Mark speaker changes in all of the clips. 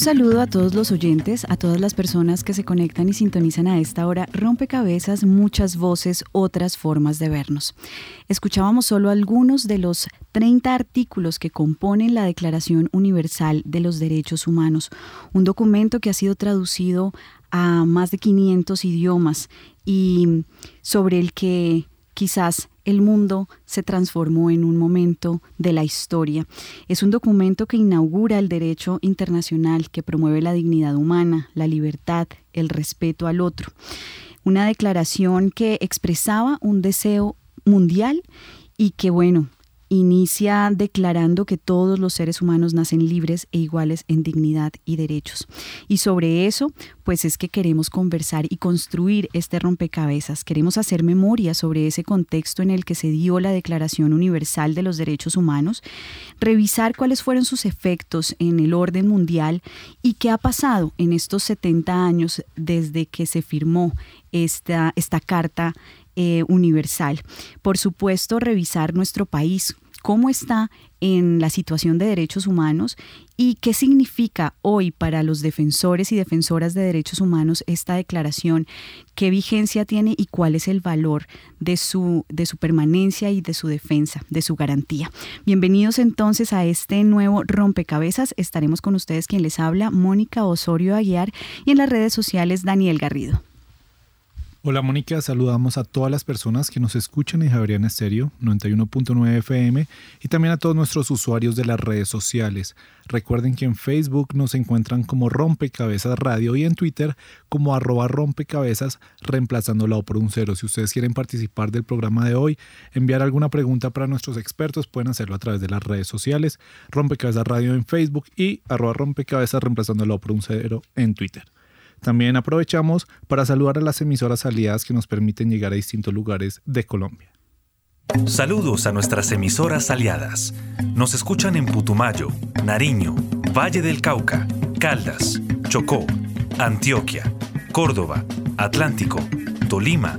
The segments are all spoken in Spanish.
Speaker 1: saludo a todos los oyentes, a todas las personas que se conectan y sintonizan a esta hora. Rompecabezas, muchas voces, otras formas de vernos. Escuchábamos solo algunos de los 30 artículos que componen la Declaración Universal de los Derechos Humanos, un documento que ha sido traducido a más de 500 idiomas y sobre el que quizás el mundo se transformó en un momento de la historia. Es un documento que inaugura el derecho internacional, que promueve la dignidad humana, la libertad, el respeto al otro. Una declaración que expresaba un deseo mundial y que, bueno, inicia declarando que todos los seres humanos nacen libres e iguales en dignidad y derechos. Y sobre eso, pues es que queremos conversar y construir este rompecabezas. Queremos hacer memoria sobre ese contexto en el que se dio la Declaración Universal de los Derechos Humanos, revisar cuáles fueron sus efectos en el orden mundial y qué ha pasado en estos 70 años desde que se firmó esta, esta carta eh, universal. Por supuesto, revisar nuestro país, cómo está en la situación de derechos humanos y qué significa hoy para los defensores y defensoras de derechos humanos esta declaración, qué vigencia tiene y cuál es el valor de su, de su permanencia y de su defensa, de su garantía. Bienvenidos entonces a este nuevo rompecabezas. Estaremos con ustedes quien les habla, Mónica Osorio Aguiar, y en las redes sociales Daniel Garrido.
Speaker 2: Hola Mónica, saludamos a todas las personas que nos escuchan en Javeriana Estéreo 91.9 FM y también a todos nuestros usuarios de las redes sociales. Recuerden que en Facebook nos encuentran como Rompecabezas Radio y en Twitter como arroba rompecabezas reemplazando la O por un cero. Si ustedes quieren participar del programa de hoy, enviar alguna pregunta para nuestros expertos, pueden hacerlo a través de las redes sociales, Rompecabezas Radio en Facebook y arroba rompecabezas reemplazando la O por un cero en Twitter. También aprovechamos para saludar a las emisoras aliadas que nos permiten llegar a distintos lugares de Colombia.
Speaker 3: Saludos a nuestras emisoras aliadas. Nos escuchan en Putumayo, Nariño, Valle del Cauca, Caldas, Chocó, Antioquia, Córdoba, Atlántico, Tolima,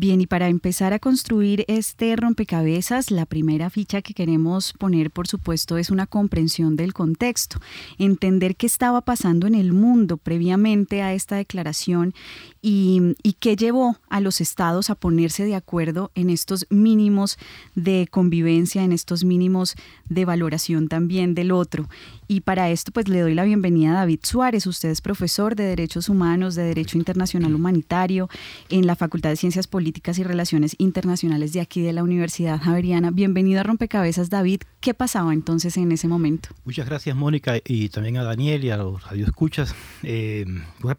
Speaker 1: Bien, y para empezar a construir este rompecabezas, la primera ficha que queremos poner, por supuesto, es una comprensión del contexto, entender qué estaba pasando en el mundo previamente a esta declaración y, qué llevó a los estados a ponerse de acuerdo en estos mínimos de convivencia, en estos mínimos de valoración también del otro. Y para esto, pues le doy la bienvenida a David Suárez. Usted es profesor de Derechos Humanos, de Derecho Internacional Humanitario en la Facultad de Ciencias Políticas y Relaciones Internacionales de aquí de la Universidad Javeriana. Bienvenido a Rompecabezas, David. ¿Qué pasaba entonces en ese momento?
Speaker 4: Muchas gracias, Mónica, y también a Daniel y a los radioescuchas. Eh,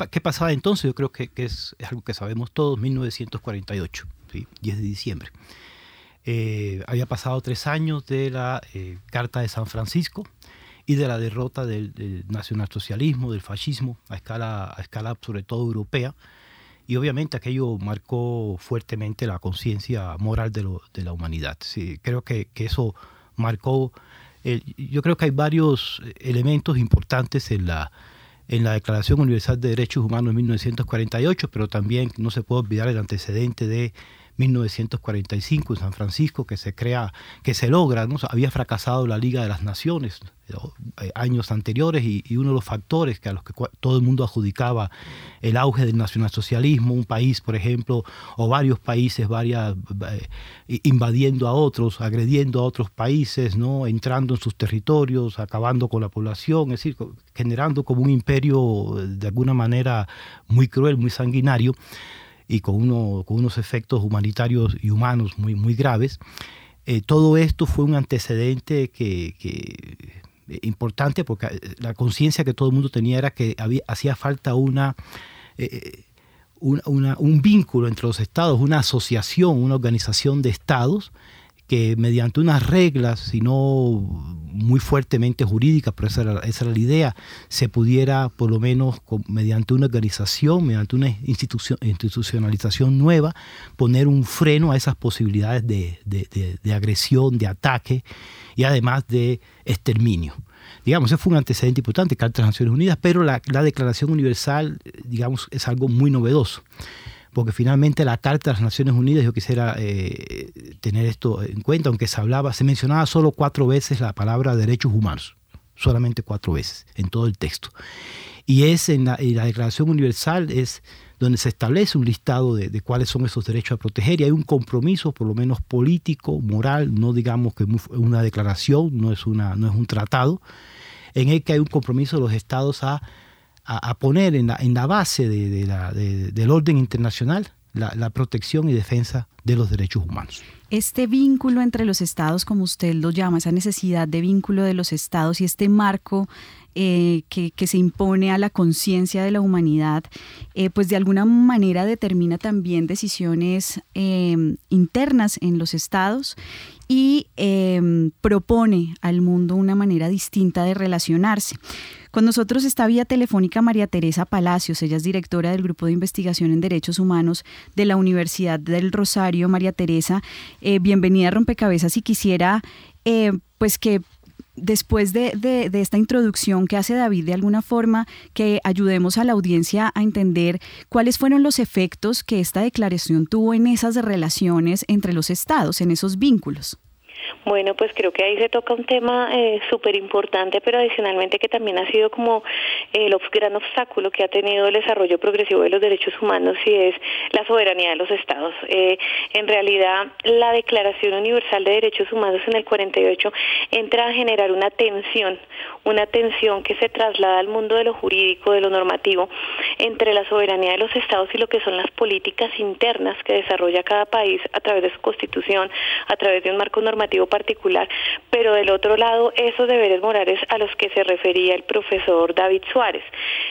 Speaker 4: ¿Qué pasaba entonces? Yo creo que, es, algo que sabemos todos, 1948, 10 de diciembre. Eh, había pasado tres años de la eh, Carta de San Francisco, y de la derrota del, nacionalsocialismo, del fascismo, a escala, a escala sobre todo europea. Y obviamente aquello marcó fuertemente la conciencia moral de, lo, de, la humanidad. Sí, creo que, que eso marcó, yo creo que hay varios elementos importantes en la, en la Declaración Universal de Derechos Humanos de 1948, pero también no se puede olvidar el antecedente de 1945 en San Francisco, que se crea, que se logra, ¿no? había fracasado la Liga de las Naciones eh, años anteriores y, uno de los factores que a los que todo el mundo adjudicaba el auge del nacionalsocialismo, un país, por ejemplo, o varios países eh, invadiendo a otros, agrediendo a otros países, ¿no? entrando en sus territorios, acabando con la población, es decir, generando como un imperio eh, de alguna manera muy cruel, muy sanguinario y con, uno, con unos efectos humanitarios y humanos muy, muy graves. Eh, todo esto fue un antecedente que, eh, importante porque eh, la conciencia que todo el mundo tenía era que hacía falta una, un vínculo entre los estados, una asociación, una organización de estados que mediante unas reglas, si no muy fuertemente jurídicas, pero esa era, esa la idea, se pudiera por lo menos mediante una organización, mediante una institucionalización nueva, poner un freno a esas posibilidades de, de, de agresión, de ataque y además de exterminio. Digamos, ese fue un antecedente importante, Carta de las Naciones Unidas, pero la, la Declaración Universal, digamos, es algo muy novedoso porque finalmente la Carta de las Naciones Unidas, yo quisiera eh, tener esto en cuenta, aunque se hablaba, se mencionaba solo cuatro veces la palabra derechos humanos, solamente cuatro veces en todo el texto. Y es en la, Declaración Universal es donde se establece un listado de, cuáles son esos derechos a proteger y hay un compromiso, por lo menos político, moral, no digamos que es una declaración, no es, una, no es un tratado, en el que hay un compromiso de los estados a a, poner en la, base de, la, del orden internacional la, protección y defensa de los derechos humanos.
Speaker 1: Este vínculo entre los estados, como usted lo llama, esa necesidad de vínculo de los estados y este marco eh, que, se impone a la conciencia de la humanidad, eh, pues de alguna manera determina también decisiones eh, internas en los estados y propone al mundo una manera distinta de relacionarse. Con nosotros está vía telefónica María Teresa Palacios, ella es directora del Grupo de Investigación en Derechos Humanos de la Universidad del Rosario. María Teresa, eh, bienvenida a Rompecabezas y quisiera eh, pues que después de, de, esta introducción que hace David, de alguna forma, que ayudemos a la audiencia a entender cuáles fueron los efectos que esta declaración tuvo en esas relaciones entre los estados, en esos vínculos.
Speaker 5: Bueno, pues creo que ahí se toca un tema eh, súper importante, pero adicionalmente que también ha sido como el gran obstáculo que ha tenido el desarrollo progresivo de los derechos humanos y es la soberanía de los estados. Eh, en realidad, la Declaración Universal de Derechos Humanos en el 48 entra a generar una tensión, una tensión que se traslada al mundo de lo jurídico, de lo normativo, entre la soberanía de los estados y lo que son las políticas internas que desarrolla cada país a través de su constitución, a través de un marco normativo particular, pero del otro lado esos deberes morales a los que se refería el profesor David Suárez.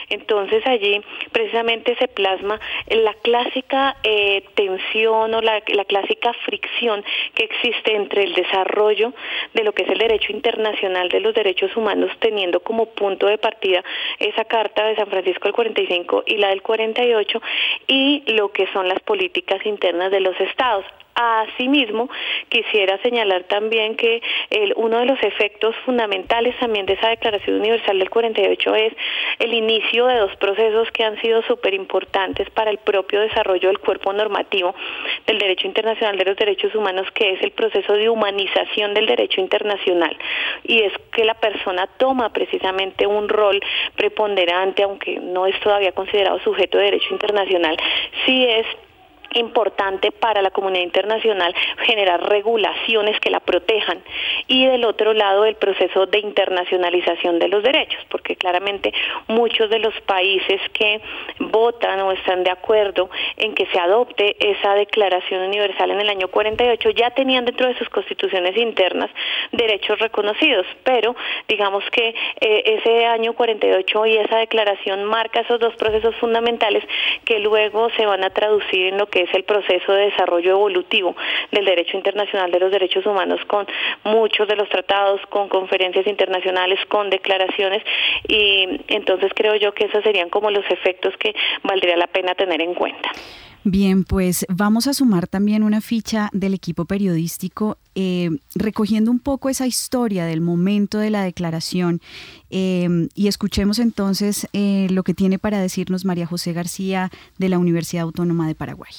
Speaker 5: Entonces allí precisamente se plasma la clásica eh, tensión o la, la clásica fricción que existe entre el desarrollo de lo que es el derecho internacional de los derechos humanos teniendo como punto de partida esa carta de San Francisco del 45 y la del 48 y lo que son las políticas internas de los estados. Asimismo, quisiera señalar también que el, uno de los efectos fundamentales también de esa Declaración Universal del 48 es el inicio de dos procesos que han sido súper importantes para el propio desarrollo del cuerpo normativo del derecho internacional de los derechos humanos, que es el proceso de humanización del derecho internacional. Y es que la persona toma precisamente un rol preponderante, aunque no es todavía considerado sujeto de derecho internacional, sí es importante para la comunidad internacional generar regulaciones que la protejan. Y del otro lado el proceso de internacionalización de los derechos, porque claramente muchos de los países que votan o están de acuerdo en que se adopte esa declaración universal en el año 48 ya tenían dentro de sus constituciones internas derechos reconocidos, pero digamos que eh, ese año 48 y esa declaración marca esos dos procesos fundamentales que luego se van a traducir en lo que es el proceso de desarrollo evolutivo del derecho internacional de los derechos humanos con muchos de los tratados, con conferencias internacionales, con declaraciones y entonces creo yo que esos serían como los efectos que valdría la pena tener en cuenta.
Speaker 1: Bien, pues vamos a sumar también una ficha del equipo periodístico, eh, recogiendo un poco esa historia del momento de la declaración eh, y escuchemos entonces eh, lo que tiene para decirnos María José García de la Universidad Autónoma de Paraguay.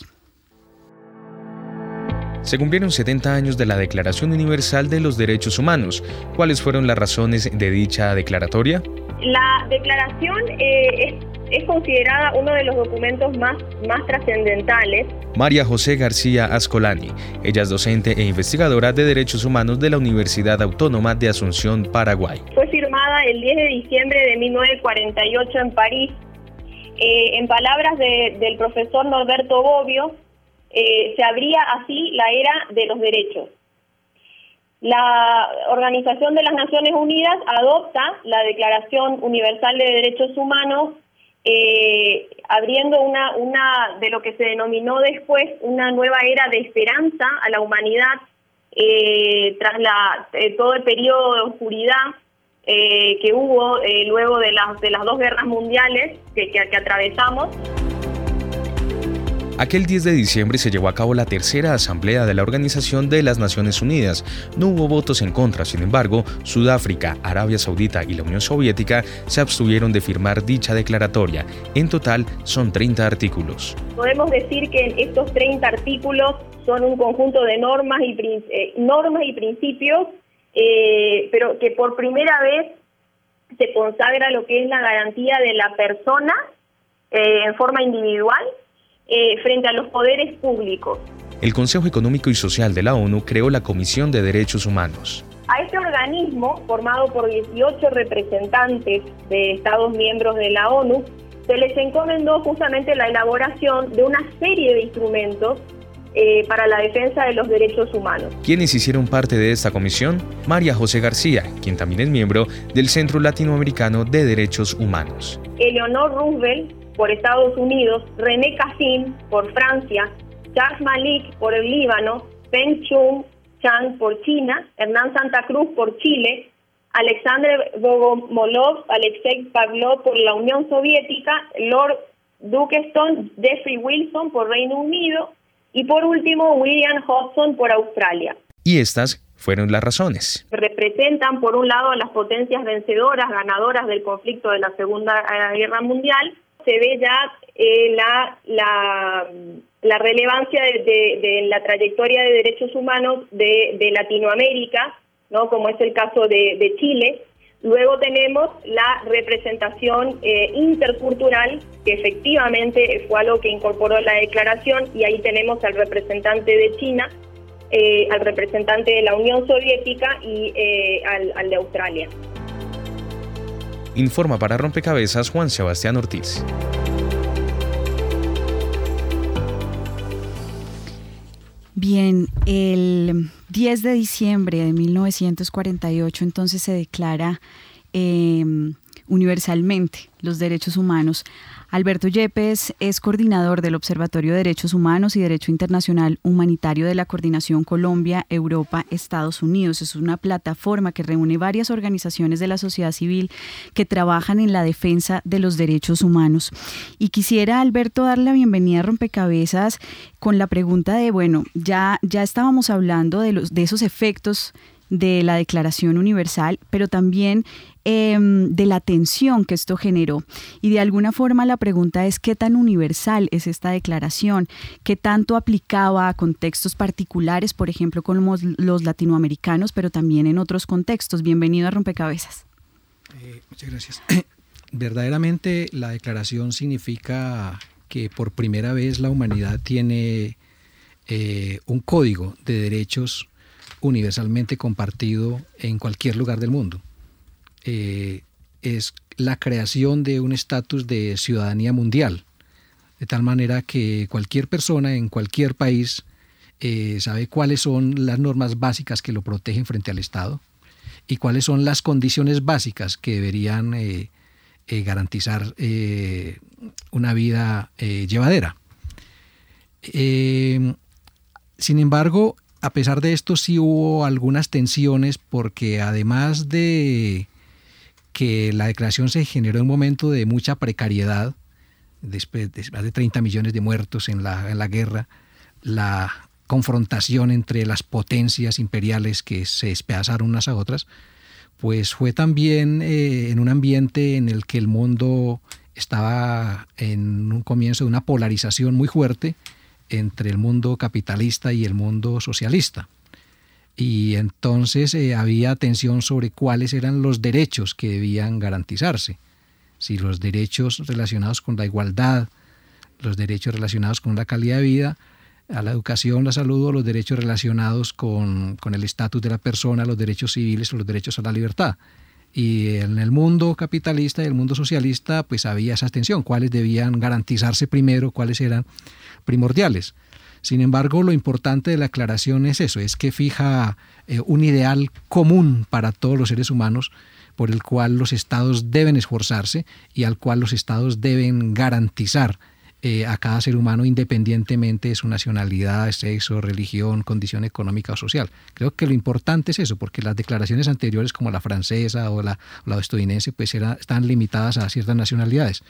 Speaker 6: Se cumplieron 70 años de la Declaración Universal de los Derechos Humanos. ¿Cuáles fueron las razones de dicha declaratoria?
Speaker 7: La declaración eh, es, considerada uno de los documentos más, más trascendentales.
Speaker 6: María José García Ascolani, ella es docente e investigadora de Derechos Humanos de la Universidad Autónoma de Asunción, Paraguay.
Speaker 7: Fue firmada el 10 de diciembre de 1948 en París. Eh, en palabras del profesor Norberto Bobbio, eh, se abría así la era de los derechos. La Organización de las Naciones Unidas adopta la Declaración Universal de Derechos Humanos, eh, abriendo una, de lo que se denominó después una nueva era de esperanza a la humanidad eh, tras la, todo el periodo de oscuridad que hubo luego de las, dos guerras mundiales que atravesamos.
Speaker 6: Aquel 10 de diciembre se llevó a cabo la tercera asamblea de la Organización de las Naciones Unidas. No hubo votos en contra, sin embargo, Sudáfrica, Arabia Saudita y la Unión Soviética se abstuvieron de firmar dicha declaratoria. En total son 30 artículos.
Speaker 7: Podemos decir que estos 30 artículos son un conjunto de normas y, eh, normas y principios, eh, pero que por primera vez se consagra lo que es la garantía de la persona eh, en forma individual eh, frente a los poderes públicos.
Speaker 6: El Consejo Económico y Social de la ONU creó la Comisión de Derechos Humanos.
Speaker 7: A este organismo, formado por 18 representantes de Estados miembros de la ONU, se les encomendó justamente la elaboración de una serie de instrumentos eh, para la defensa de los derechos humanos.
Speaker 6: ¿Quiénes hicieron parte de esta comisión? María José García, quien también es miembro del Centro Latinoamericano de Derechos Humanos.
Speaker 7: Eleonor Roosevelt, por Estados Unidos, René Cassin por Francia, Charles Malik por el Líbano, Peng Chung Chang por China, Hernán Santa Cruz por Chile, Alexander Bogomolov, Alexei Pavlov por la Unión Soviética, Lord Duqueston, Jeffrey Wilson por Reino Unido y por último William Hodgson por Australia.
Speaker 6: Y estas fueron las razones.
Speaker 7: Representan, por un lado, a las potencias vencedoras, ganadoras del conflicto de la Segunda Guerra Mundial, se ve ya eh, la, la, relevancia de, la trayectoria de derechos humanos de, Latinoamérica, ¿no? como es el caso de, Chile. Luego tenemos la representación eh, intercultural, que efectivamente fue algo que incorporó la declaración, y ahí tenemos al representante de China, eh, al representante de la Unión Soviética y al de Australia.
Speaker 6: Informa para Rompecabezas Juan Sebastián Ortiz.
Speaker 1: Bien, el 10 de diciembre de 1948 entonces se declara em, universalmente los derechos humanos Alberto Yepes es coordinador del Observatorio de Derechos Humanos y Derecho Internacional Humanitario de la Coordinación Colombia, Europa, Estados Unidos. Es una plataforma que reúne varias organizaciones de la sociedad civil que trabajan en la defensa de los derechos humanos. Y quisiera, Alberto, darle la bienvenida a Rompecabezas con la pregunta de, bueno, ya, ya estábamos hablando de, los, de esos efectos de la Declaración Universal, pero también em, de la tensión que esto generó. Y de alguna forma la pregunta es qué tan universal es esta declaración, qué tanto aplicaba a contextos particulares, por ejemplo, con los latinoamericanos, pero también en otros contextos. Bienvenido a Rompecabezas.
Speaker 8: Eh, muchas gracias. Verdaderamente la declaración significa que por primera vez la humanidad tiene eh, un código de derechos universalmente compartido en cualquier lugar del mundo. Eh, es la creación de un estatus de ciudadanía mundial, de tal manera que cualquier persona en cualquier país eh, sabe cuáles son las normas básicas que lo protegen frente al Estado y cuáles son las condiciones básicas que deberían eh, garantizar una vida llevadera. sin embargo, a pesar de esto sí hubo algunas tensiones porque además de que la declaración se generó en un momento de mucha precariedad, después de más de 30 millones de muertos en la, guerra, la confrontación entre las potencias imperiales que se despedazaron unas a otras, pues fue también eh, en un ambiente en el que el mundo estaba en un comienzo de una polarización muy fuerte, entre el mundo capitalista y el mundo socialista. Y entonces eh, había tensión sobre cuáles eran los derechos que debían garantizarse. Si los derechos relacionados con la igualdad, los derechos relacionados con la calidad de vida, a la educación, la salud o los derechos relacionados con, con el estatus de la persona, los derechos civiles o los derechos a la libertad. Y en el mundo capitalista y el mundo socialista, pues había esa tensión, cuáles debían garantizarse primero, cuáles eran primordiales. Sin embargo, lo importante de la aclaración es eso, es que fija eh, un ideal común para todos los seres humanos por el cual los estados deben esforzarse y al cual los estados deben garantizar eh, a cada ser humano independientemente de su nacionalidad, sexo, religión, condición económica o social. Creo que lo importante es eso, porque las declaraciones anteriores como la francesa o la, estadounidense pues están limitadas a ciertas nacionalidades.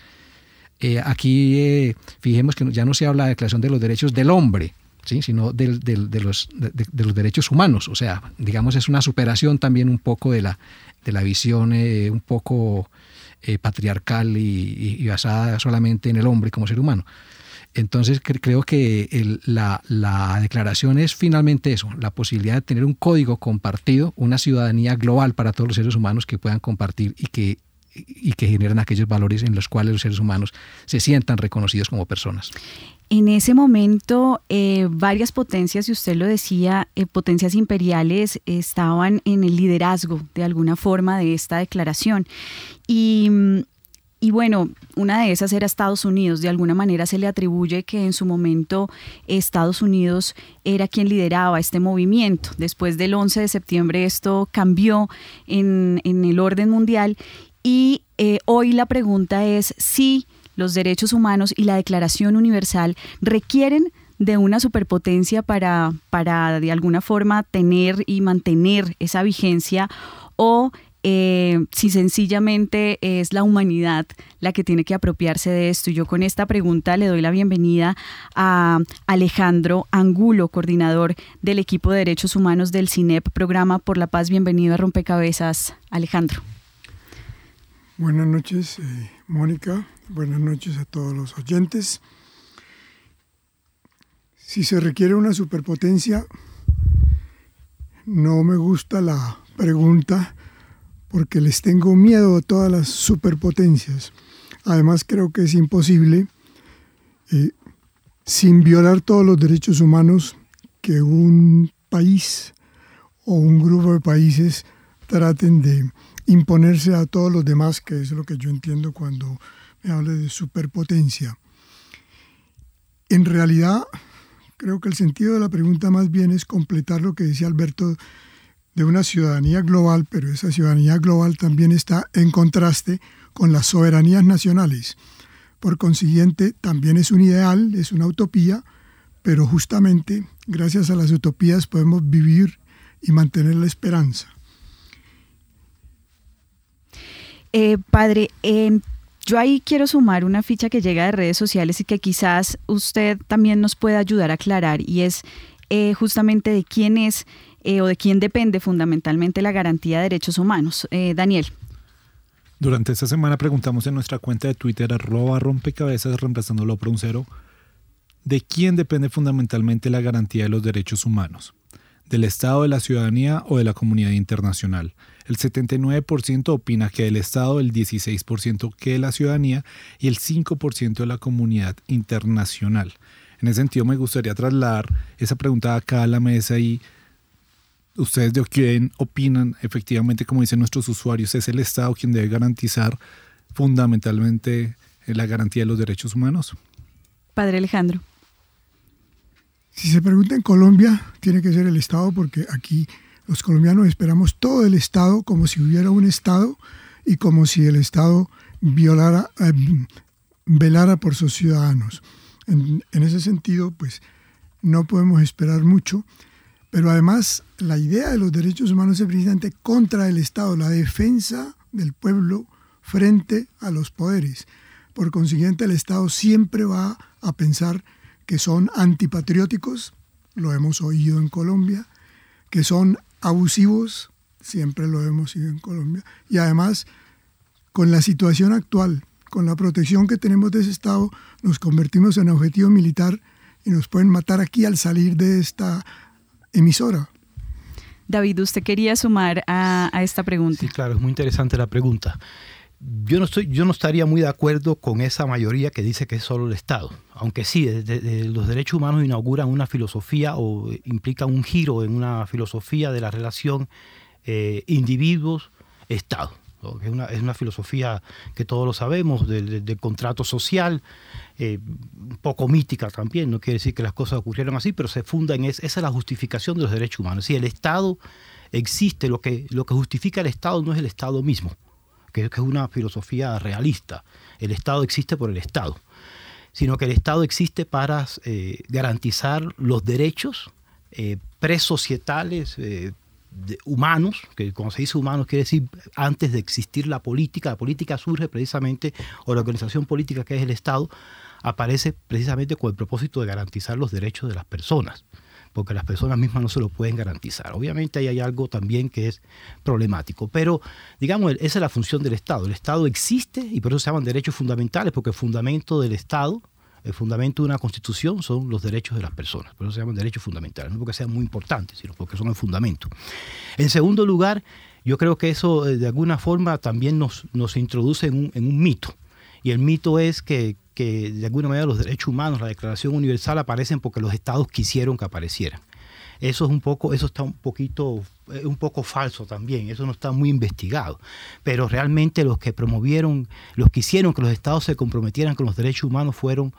Speaker 8: Eh, aquí eh, fijemos que ya no se habla de declaración de los derechos del hombre, sino de, los, de, los, derechos humanos. O sea, digamos, es una superación también un poco de la, de la visión un poco eh, patriarcal y, basada solamente en el hombre como ser humano. Entonces creo que la, declaración es finalmente eso, la posibilidad de tener un código compartido, una ciudadanía global para todos los seres humanos que puedan compartir y que, y que generen aquellos valores en los cuales los seres humanos se sientan reconocidos como personas.
Speaker 1: En ese momento, eh, varias potencias, y usted lo decía, eh, potencias imperiales estaban en el liderazgo de alguna forma de esta declaración. Y, y, bueno, una de esas era Estados Unidos. De alguna manera se le atribuye que en su momento Estados Unidos era quien lideraba este movimiento. Después del 11 de septiembre esto cambió en, en el orden mundial. Y eh, hoy la pregunta es si los derechos humanos y la Declaración Universal requieren de una superpotencia para, para de alguna forma tener y mantener esa vigencia o eh, si sencillamente es la humanidad la que tiene que apropiarse de esto. Y yo con esta pregunta le doy la bienvenida a Alejandro Angulo, coordinador del equipo de derechos humanos del CINEP, programa por la paz. Bienvenido a Rompecabezas, Alejandro.
Speaker 9: Buenas noches, eh, Mónica. Buenas noches a todos los oyentes. Si se requiere una superpotencia, no me gusta la pregunta porque les tengo miedo a todas las superpotencias. Además creo que es imposible, eh, sin violar todos los derechos humanos, que un país o un grupo de países traten de imponerse a todos los demás, que es lo que yo entiendo cuando me habla de superpotencia. En realidad, creo que el sentido de la pregunta más bien es completar lo que decía Alberto de una ciudadanía global, pero esa ciudadanía global también está en contraste con las soberanías nacionales. Por consiguiente, también es un ideal, es una utopía, pero justamente gracias a las utopías podemos vivir y mantener la esperanza.
Speaker 1: Eh, padre, eh, yo ahí quiero sumar una ficha que llega de redes sociales y que quizás usted también nos pueda ayudar a aclarar y es eh, justamente de quién es eh, o de quién depende fundamentalmente la garantía de derechos humanos. Eh, Daniel.
Speaker 2: Durante esta semana preguntamos en nuestra cuenta de Twitter arroba rompecabezas reemplazándolo por un cero de quién depende fundamentalmente la garantía de los derechos humanos, del Estado, de la ciudadanía o de la comunidad internacional. El 79% opina que del Estado, el 16% que la ciudadanía y el 5% de la comunidad internacional. En ese sentido me gustaría trasladar esa pregunta acá a la mesa y ustedes de quién opinan efectivamente, como dicen nuestros usuarios, es el Estado quien debe garantizar fundamentalmente la garantía de los derechos humanos.
Speaker 1: Padre Alejandro.
Speaker 9: Si se pregunta en Colombia, tiene que ser el Estado porque aquí los colombianos esperamos todo el Estado como si hubiera un Estado y como si el Estado violara, eh, velara por sus ciudadanos. En, en, ese sentido, pues no podemos esperar mucho, pero además la idea de los derechos humanos es precisamente contra el Estado, la defensa del pueblo frente a los poderes. Por consiguiente, el Estado siempre va a pensar que son antipatrióticos, lo hemos oído en Colombia, que son abusivos, siempre lo hemos sido en Colombia, y además con la situación actual, con la protección que tenemos de ese Estado, nos convertimos en objetivo militar y nos pueden matar aquí al salir de esta emisora.
Speaker 1: David, usted quería sumar a, esta pregunta.
Speaker 4: Sí, claro, es muy interesante la pregunta. Yo no, estoy, yo no estaría muy de acuerdo con esa mayoría que dice que es solo el Estado. Aunque sí, los derechos humanos inauguran una filosofía o implican un giro en una filosofía de la relación eh, individuos-Estado. Es, una, es, una, filosofía que todos lo sabemos, del, contrato social, eh, un poco mítica también, no quiere decir que las cosas ocurrieron así, pero se funda en esa es la justificación de los derechos humanos. Si el Estado existe, lo que, lo que justifica el Estado no es el Estado mismo, que, es una filosofía realista. El Estado existe por el Estado. sino que el Estado existe para eh, garantizar los derechos eh, presocietales, eh, humanos, que cuando se dice humanos quiere decir antes de existir la política, la política surge precisamente, o la organización política que es el Estado, aparece precisamente con el propósito de garantizar los derechos de las personas, porque las personas mismas no se lo pueden garantizar. Obviamente ahí hay algo también que es problemático, pero digamos, esa es la función del Estado. El Estado existe y por eso se llaman derechos fundamentales, porque el fundamento del Estado el fundamento de una constitución son los derechos de las personas, por eso se llaman derechos fundamentales, no porque sean muy importantes, sino porque son el fundamento. En segundo lugar, yo creo que eso eh, de alguna forma también nos, nos introduce en un, mito, y el mito es que, que de alguna manera los derechos humanos, la Declaración Universal aparecen porque los estados quisieron que aparecieran. Eso es un poco, eso está un poquito, eh, un poco falso también, eso no está muy investigado. Pero realmente los que promovieron, los que hicieron que los estados se comprometieran con los derechos humanos fueron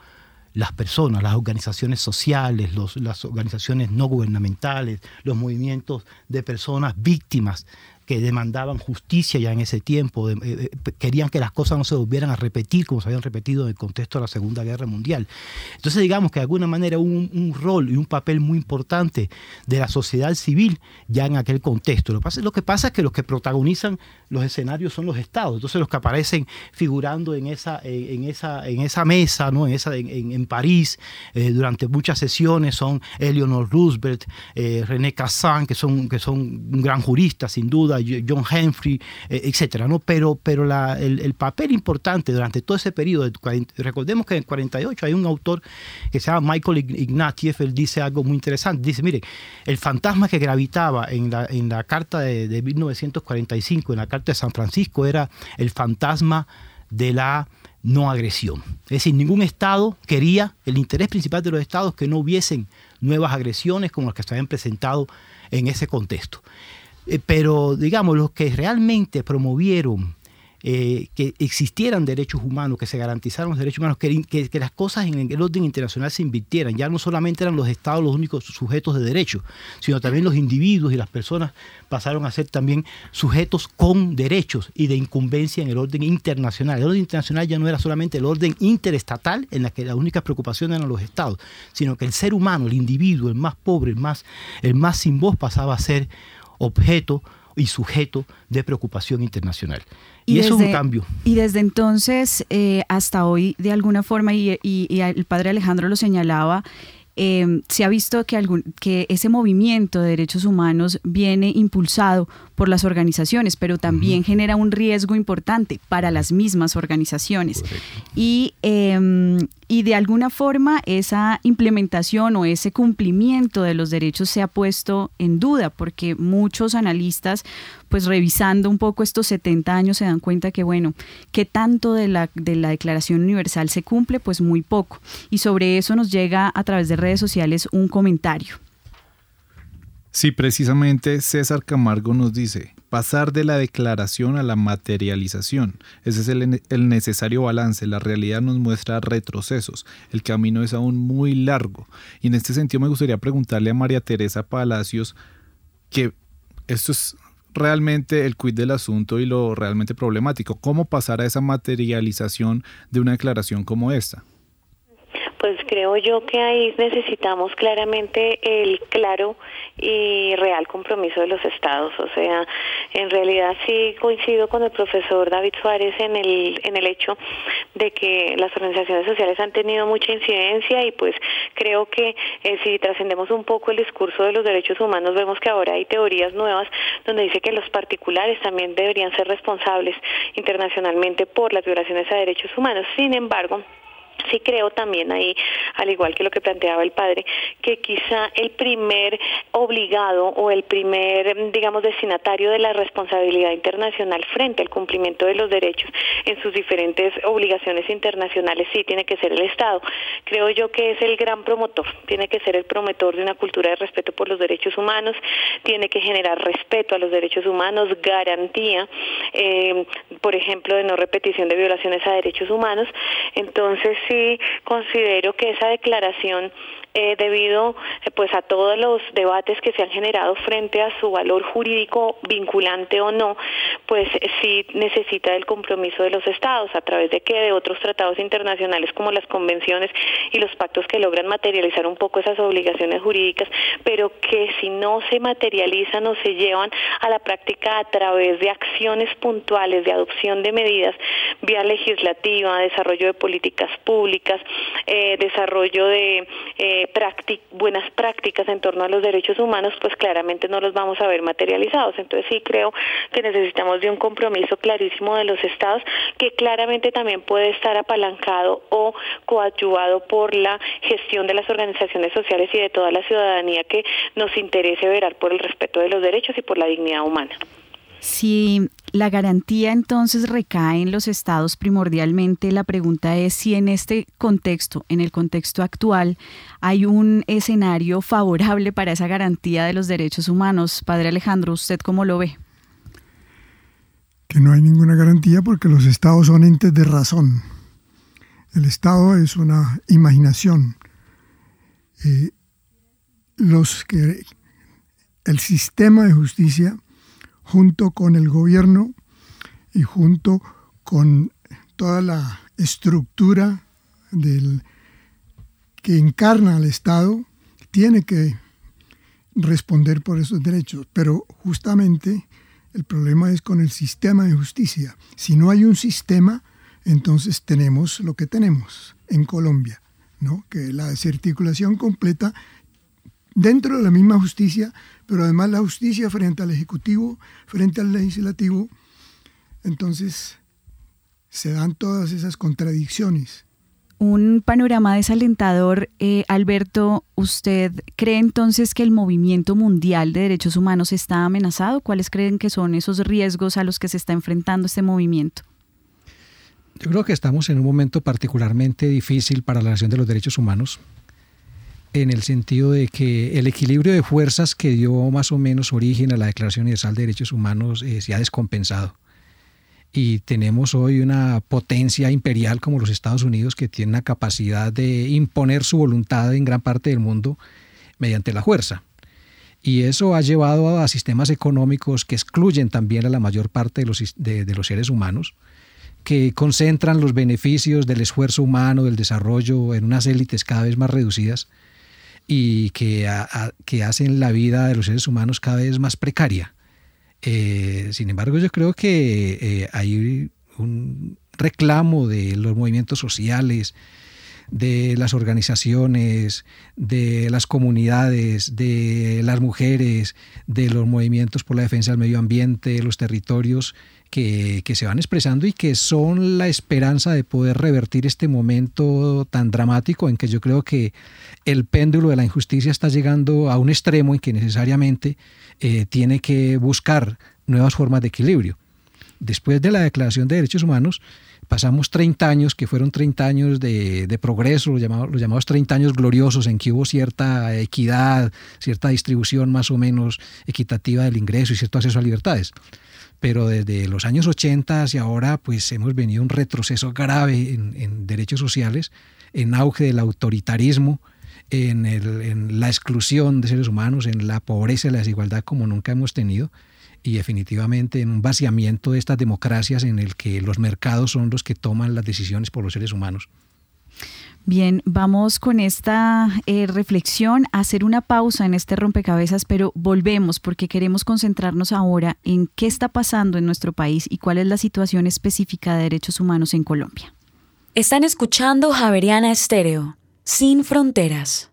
Speaker 4: las personas, las organizaciones sociales, las organizaciones no gubernamentales, los movimientos de personas víctimas que demandaban justicia ya en ese tiempo, eh, eh, querían que las cosas no se volvieran a repetir como se habían repetido en el contexto de la Segunda Guerra Mundial. Entonces digamos que de alguna manera hubo un, rol y un papel muy importante de la sociedad civil ya en aquel contexto. Lo que, pasa, lo que pasa es que los que protagonizan los escenarios son los estados, entonces los que aparecen figurando en esa, en esa, en esa mesa, ¿no? en, esa, en, París, eh, durante muchas sesiones son Eleanor Roosevelt, René Cassin, que son, que son un gran jurista sin duda, John Humphrey, eh, etcétera, ¿no? Pero, pero el, papel importante durante todo ese periodo, recordemos que en el 48 hay un autor que se llama Michael Ignatieff, él dice algo muy interesante, dice, mire, el fantasma que gravitaba en la, en la carta de, de 1945, en la carta de San Francisco, era el fantasma de la no agresión. Es decir, ningún Estado quería, el interés principal de los Estados, que no hubiesen nuevas agresiones como las que se habían presentado en ese contexto. Eh, pero digamos, los que realmente promovieron eh, que existieran derechos humanos, que se garantizaran los derechos humanos, que, las cosas en el orden internacional se invirtieran. Ya no solamente eran los estados los únicos sujetos de derechos, sino también los individuos y las personas pasaron a ser también sujetos con derechos y de incumbencia en el orden internacional. El orden internacional ya no era solamente el orden interestatal, en la que las únicas preocupaciones eran los estados, sino que el ser humano, el individuo, el más pobre, el más, el más sin voz, pasaba a ser objeto y sujeto de preocupación internacional. Y, eso es un cambio.
Speaker 1: Y desde entonces eh, hasta hoy, de alguna forma, y, el padre Alejandro lo señalaba, eh, se ha visto que, algún, que ese movimiento de derechos humanos viene impulsado por las organizaciones, pero también genera un riesgo importante para las mismas organizaciones. Y, em, y de alguna forma esa implementación o ese cumplimiento de los derechos se ha puesto en duda, porque muchos analistas, pues revisando un poco estos 70 años, se dan cuenta que, bueno, que tanto de la, de la Declaración Universal se cumple, pues muy poco. Y sobre eso nos llega a través de redes sociales un comentario.
Speaker 2: Sí, precisamente César Camargo nos dice, pasar de la declaración a la materialización. Ese es el, necesario balance. La realidad nos muestra retrocesos. El camino es aún muy largo. Y en este sentido me gustaría preguntarle a María Teresa Palacios que esto es realmente el quid del asunto y lo realmente problemático. ¿Cómo pasar a esa materialización de una declaración como esta?
Speaker 5: Pues creo yo que ahí necesitamos claramente el claro y real compromiso de los estados. O sea, en realidad sí coincido con el profesor David Suárez en el, en el hecho de que las organizaciones sociales han tenido mucha incidencia y pues creo que eh, si trascendemos un poco el discurso de los derechos humanos, vemos que ahora hay teorías nuevas donde dice que los particulares también deberían ser responsables internacionalmente por las violaciones a derechos humanos. Sin embargo, Sí creo también ahí, al igual que lo que planteaba el padre, que quizá el primer obligado o el primer, digamos, destinatario de la responsabilidad internacional frente al cumplimiento de los derechos en sus diferentes obligaciones internacionales sí tiene que ser el Estado. Creo yo que es el gran promotor, tiene que ser el promotor de una cultura de respeto por los derechos humanos, tiene que generar respeto a los derechos humanos, garantía, eh, por ejemplo, de no repetición de violaciones a derechos humanos. Entonces, sí considero que esa declaración eh, debido eh, pues a todos los debates que se han generado frente a su valor jurídico vinculante o no, pues sí necesita el compromiso de los estados a través de que de otros tratados internacionales como las convenciones y los pactos que logran materializar un poco esas obligaciones jurídicas, pero que si no se materializan o se llevan a la práctica a través de acciones puntuales de adopción de medidas vía legislativa, desarrollo de políticas públicas, eh, desarrollo de eh, buenas prácticas en torno a los derechos humanos, pues claramente no los vamos a ver materializados. Entonces sí creo que necesitamos de un compromiso clarísimo de los estados que claramente también puede estar apalancado o coadyuvado por la gestión de las organizaciones sociales y de toda la ciudadanía que nos interese verar por el respeto de los derechos y por la dignidad humana.
Speaker 1: Si la garantía entonces recae en los estados primordialmente, la pregunta es si en este contexto, en el contexto actual, hay un escenario favorable para esa garantía de los derechos humanos. Padre Alejandro, ¿usted cómo lo ve?
Speaker 9: Que no hay ninguna garantía porque los estados son entes de razón. El estado es una imaginación. Eh, los que el sistema de justicia junto con el gobierno y junto con toda la estructura del, que encarna al Estado, tiene que responder por esos derechos. Pero justamente el problema es con el sistema de justicia. Si no hay un sistema, entonces tenemos lo que tenemos en Colombia, ¿no? que la desarticulación completa dentro de la misma justicia pero además la justicia frente al Ejecutivo, frente al Legislativo. Entonces se dan todas esas contradicciones.
Speaker 1: Un panorama desalentador. Eh, Alberto, ¿usted cree entonces que el movimiento mundial de derechos humanos está amenazado? ¿Cuáles creen que son esos riesgos a los que se está enfrentando este movimiento?
Speaker 8: Yo creo que estamos en un momento particularmente difícil para la nación de los derechos humanos en el sentido de que el equilibrio de fuerzas que dio más o menos origen a la Declaración Universal de Derechos Humanos eh, se ha descompensado. Y tenemos hoy una potencia imperial como los Estados Unidos que tiene la capacidad de imponer su voluntad en gran parte del mundo mediante la fuerza. Y eso ha llevado a sistemas económicos que excluyen también a la mayor parte de los, de los seres humanos, que concentran los beneficios del esfuerzo humano, del desarrollo en unas élites cada vez más reducidas y que, que hacen la vida de los seres humanos cada vez más precaria. Eh, sin embargo, yo creo que eh, hay un reclamo de los movimientos sociales, de las organizaciones, de las comunidades, de las mujeres, de los movimientos por la defensa del medio ambiente, de los territorios, que, se van expresando y que son la esperanza de poder revertir este momento tan dramático en que yo creo que el péndulo de la injusticia está llegando a un extremo en que necesariamente eh, tiene que buscar nuevas formas de equilibrio. Después de la Declaración de Derechos Humanos, pasamos 30 años, que fueron 30 años de, progreso, los llamados, los llamados 30 años gloriosos, en que hubo cierta equidad, cierta distribución más o menos equitativa del ingreso y cierto acceso a libertades pero desde los años 80 hacia ahora pues hemos venido un retroceso grave en, derechos sociales, en auge del autoritarismo, en, la exclusión de seres humanos, en la pobreza y la desigualdad como nunca hemos tenido y definitivamente en un vaciamiento de estas democracias en el que los mercados son los que toman las decisiones por los seres humanos.
Speaker 1: Bien, vamos con esta eh, reflexión a hacer una pausa en este rompecabezas, pero volvemos porque queremos concentrarnos ahora en qué está pasando en nuestro país y cuál es la situación específica de derechos humanos en Colombia.
Speaker 10: Están escuchando Javeriana Estéreo, sin fronteras.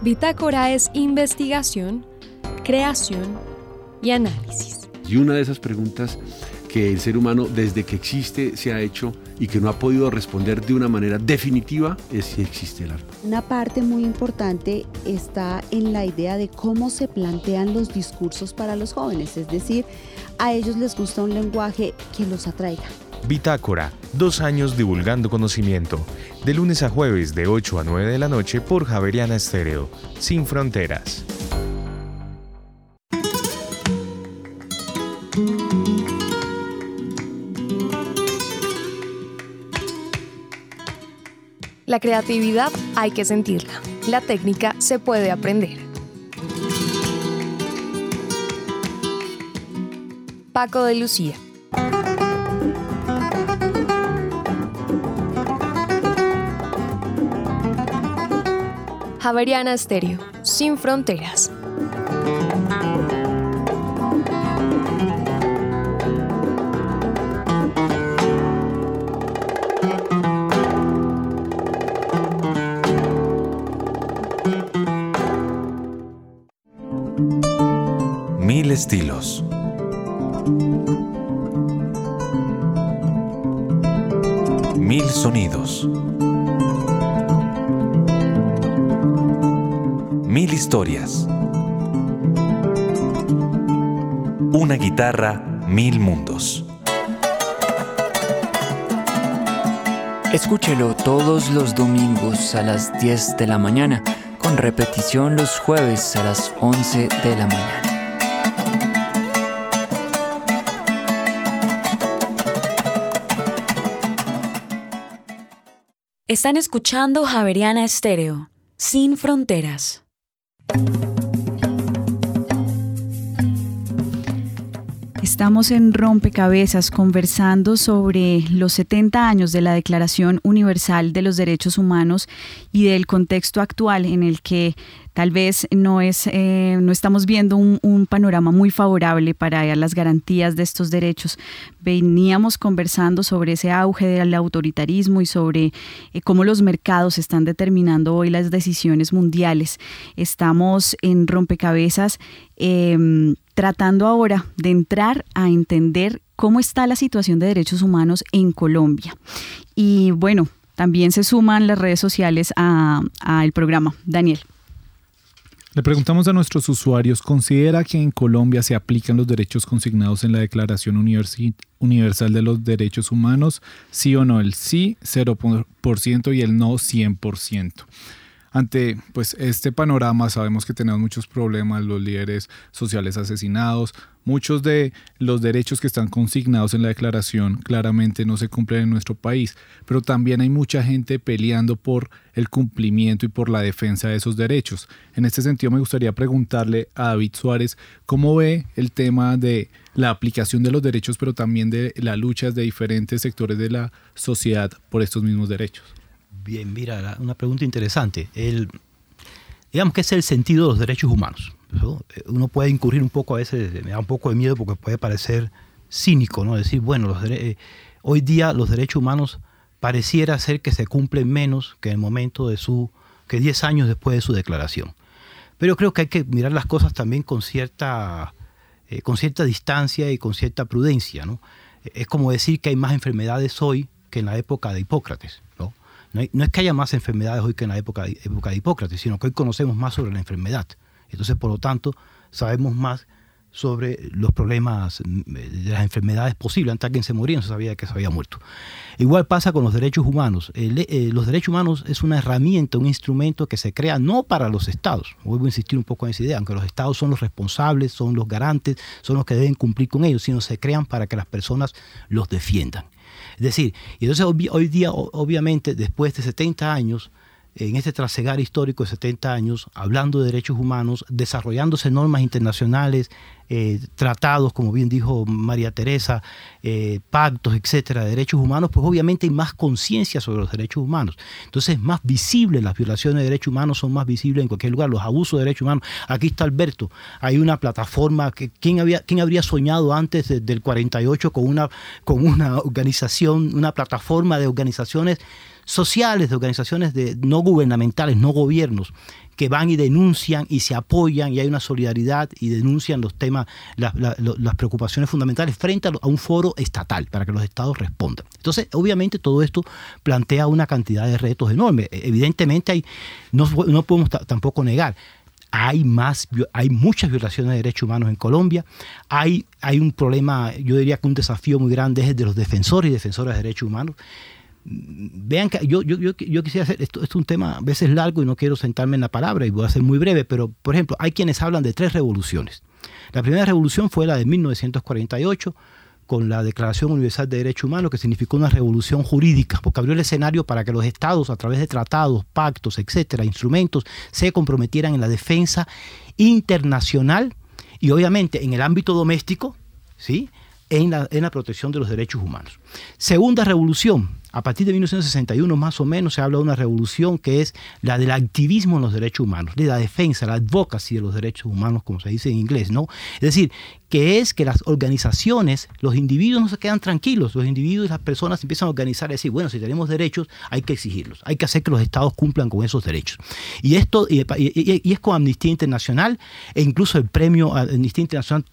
Speaker 11: Bitácora es investigación, creación y análisis.
Speaker 12: Y una de esas preguntas que el ser humano desde que existe se ha hecho y que no ha podido responder de una manera definitiva es si existe el arte.
Speaker 13: Una parte muy importante está en la idea de cómo se plantean los discursos para los jóvenes, es decir, a ellos les gusta un lenguaje que los atraiga.
Speaker 6: Bitácora, dos años divulgando conocimiento, de lunes a jueves de 8 a 9 de la noche por Javeriana Estéreo, sin fronteras.
Speaker 11: La creatividad hay que sentirla. La técnica se puede aprender. Paco de Lucía. Javeriana Estéreo, sin fronteras.
Speaker 3: Estilos. Mil sonidos. Mil historias. Una guitarra, mil mundos.
Speaker 14: Escúchelo todos los domingos a las 10 de la mañana, con repetición los jueves a las 11 de la mañana.
Speaker 10: Están escuchando Javeriana Estéreo, sin fronteras.
Speaker 1: Estamos en Rompecabezas conversando sobre los 70 años de la Declaración Universal de los Derechos Humanos y del contexto actual en el que tal vez no, es, eh, no estamos viendo un, panorama muy favorable para las garantías de estos derechos. Veníamos conversando sobre ese auge del autoritarismo y sobre eh, cómo los mercados están determinando hoy las decisiones mundiales. Estamos en rompecabezas eh, tratando ahora de entrar a entender cómo está la situación de derechos humanos en Colombia. Y bueno, también se suman las redes sociales al programa. Daniel.
Speaker 2: Le preguntamos a nuestros usuarios, ¿considera que en Colombia se aplican los derechos consignados en la Declaración Universal de los Derechos Humanos? Sí o no, el sí 0% y el no 100%. Ante pues, este panorama sabemos que tenemos muchos problemas, los líderes sociales asesinados, muchos de los derechos que están consignados en la declaración claramente no se cumplen en nuestro país, pero también hay mucha gente peleando por el cumplimiento y por la defensa de esos derechos. En este sentido me gustaría preguntarle a David Suárez cómo ve el tema de la aplicación de los derechos, pero también de la lucha de diferentes sectores de la sociedad por estos mismos derechos.
Speaker 4: Bien, mira, una pregunta interesante. Digamos que es el sentido de los derechos humanos. ¿no? Uno puede incurrir un poco a veces, me da un poco de miedo porque puede parecer cínico, ¿no? Decir, bueno, eh, hoy día los derechos humanos pareciera ser que se cumplen menos que en el momento de su, que 10 años después de su declaración. Pero creo que hay que mirar las cosas también con cierta, eh, con cierta distancia y con cierta prudencia, ¿no? Es como decir que hay más enfermedades hoy que en la época de Hipócrates. No, es que haya más enfermedades hoy que en la época de, Hipócrates, sino que hoy conocemos más sobre la enfermedad. Entonces, por lo tanto, sabemos más sobre los problemas de las enfermedades posibles. Antes que se moría no se sabía que se había muerto. Igual pasa con los derechos humanos. Eh, los derechos humanos es una herramienta, un instrumento que se crea no para los estados. Vuelvo a insistir un poco en esa idea, aunque los estados son los responsables, son los garantes, son los que deben cumplir con ellos, sino se crean para que las personas los defiendan. Es decir, y entonces hoy día, obviamente, después de 70 años, en este trasegar histórico de 70 años, hablando de derechos humanos, desarrollándose normas internacionales, eh, tratados, como bien dijo María Teresa, eh, pactos, etcétera, de derechos humanos, pues obviamente hay más conciencia sobre los derechos humanos. Entonces es más visible, las violaciones de derechos humanos son más visibles en cualquier lugar, los abusos de derechos humanos. Aquí está Alberto, hay una plataforma, que, ¿quién, había, ¿quién habría soñado antes de, del 48 con una, con una organización, una plataforma de organizaciones? Sociales, de organizaciones de, no gubernamentales, no gobiernos, que van y denuncian y se apoyan y hay una solidaridad y denuncian los temas, las, preocupaciones fundamentales frente a, un foro estatal para que los estados respondan. Entonces, obviamente todo esto plantea una cantidad de retos enormes. E, evidentemente hay, no, no podemos tampoco negar, hay más, hay muchas violaciones de derechos humanos en Colombia. Hay, hay un problema, yo diría que un desafío muy grande es el de los defensores y defensoras de derechos humanos vean que yo, yo, yo, quisiera hacer, esto, es un tema a veces largo y no quiero sentarme en la palabra y voy a ser muy breve, pero por ejemplo, hay quienes hablan de tres revoluciones. La primera revolución fue la de 1948, con la Declaración Universal de Derechos Humanos, que significó una revolución jurídica, porque abrió el escenario para que los estados, a través de tratados, pactos, etcétera, instrumentos, se comprometieran en la defensa internacional y obviamente en el ámbito doméstico, ¿sí? En la, en la protección de los derechos humanos. Segunda revolución, a partir de 1961 más o menos se habla de una revolución que es la del activismo en los derechos humanos, de la defensa, la advocacy de los derechos humanos, como se dice en inglés, ¿no? Es decir, que es que las organizaciones, los individuos no se quedan tranquilos, los individuos y las personas empiezan a organizar y decir, bueno, si tenemos derechos, hay que exigirlos, hay que hacer que los estados cumplan con esos derechos. Y esto, y, y es con Amnistía Internacional, e incluso el premio Amnistía Internacional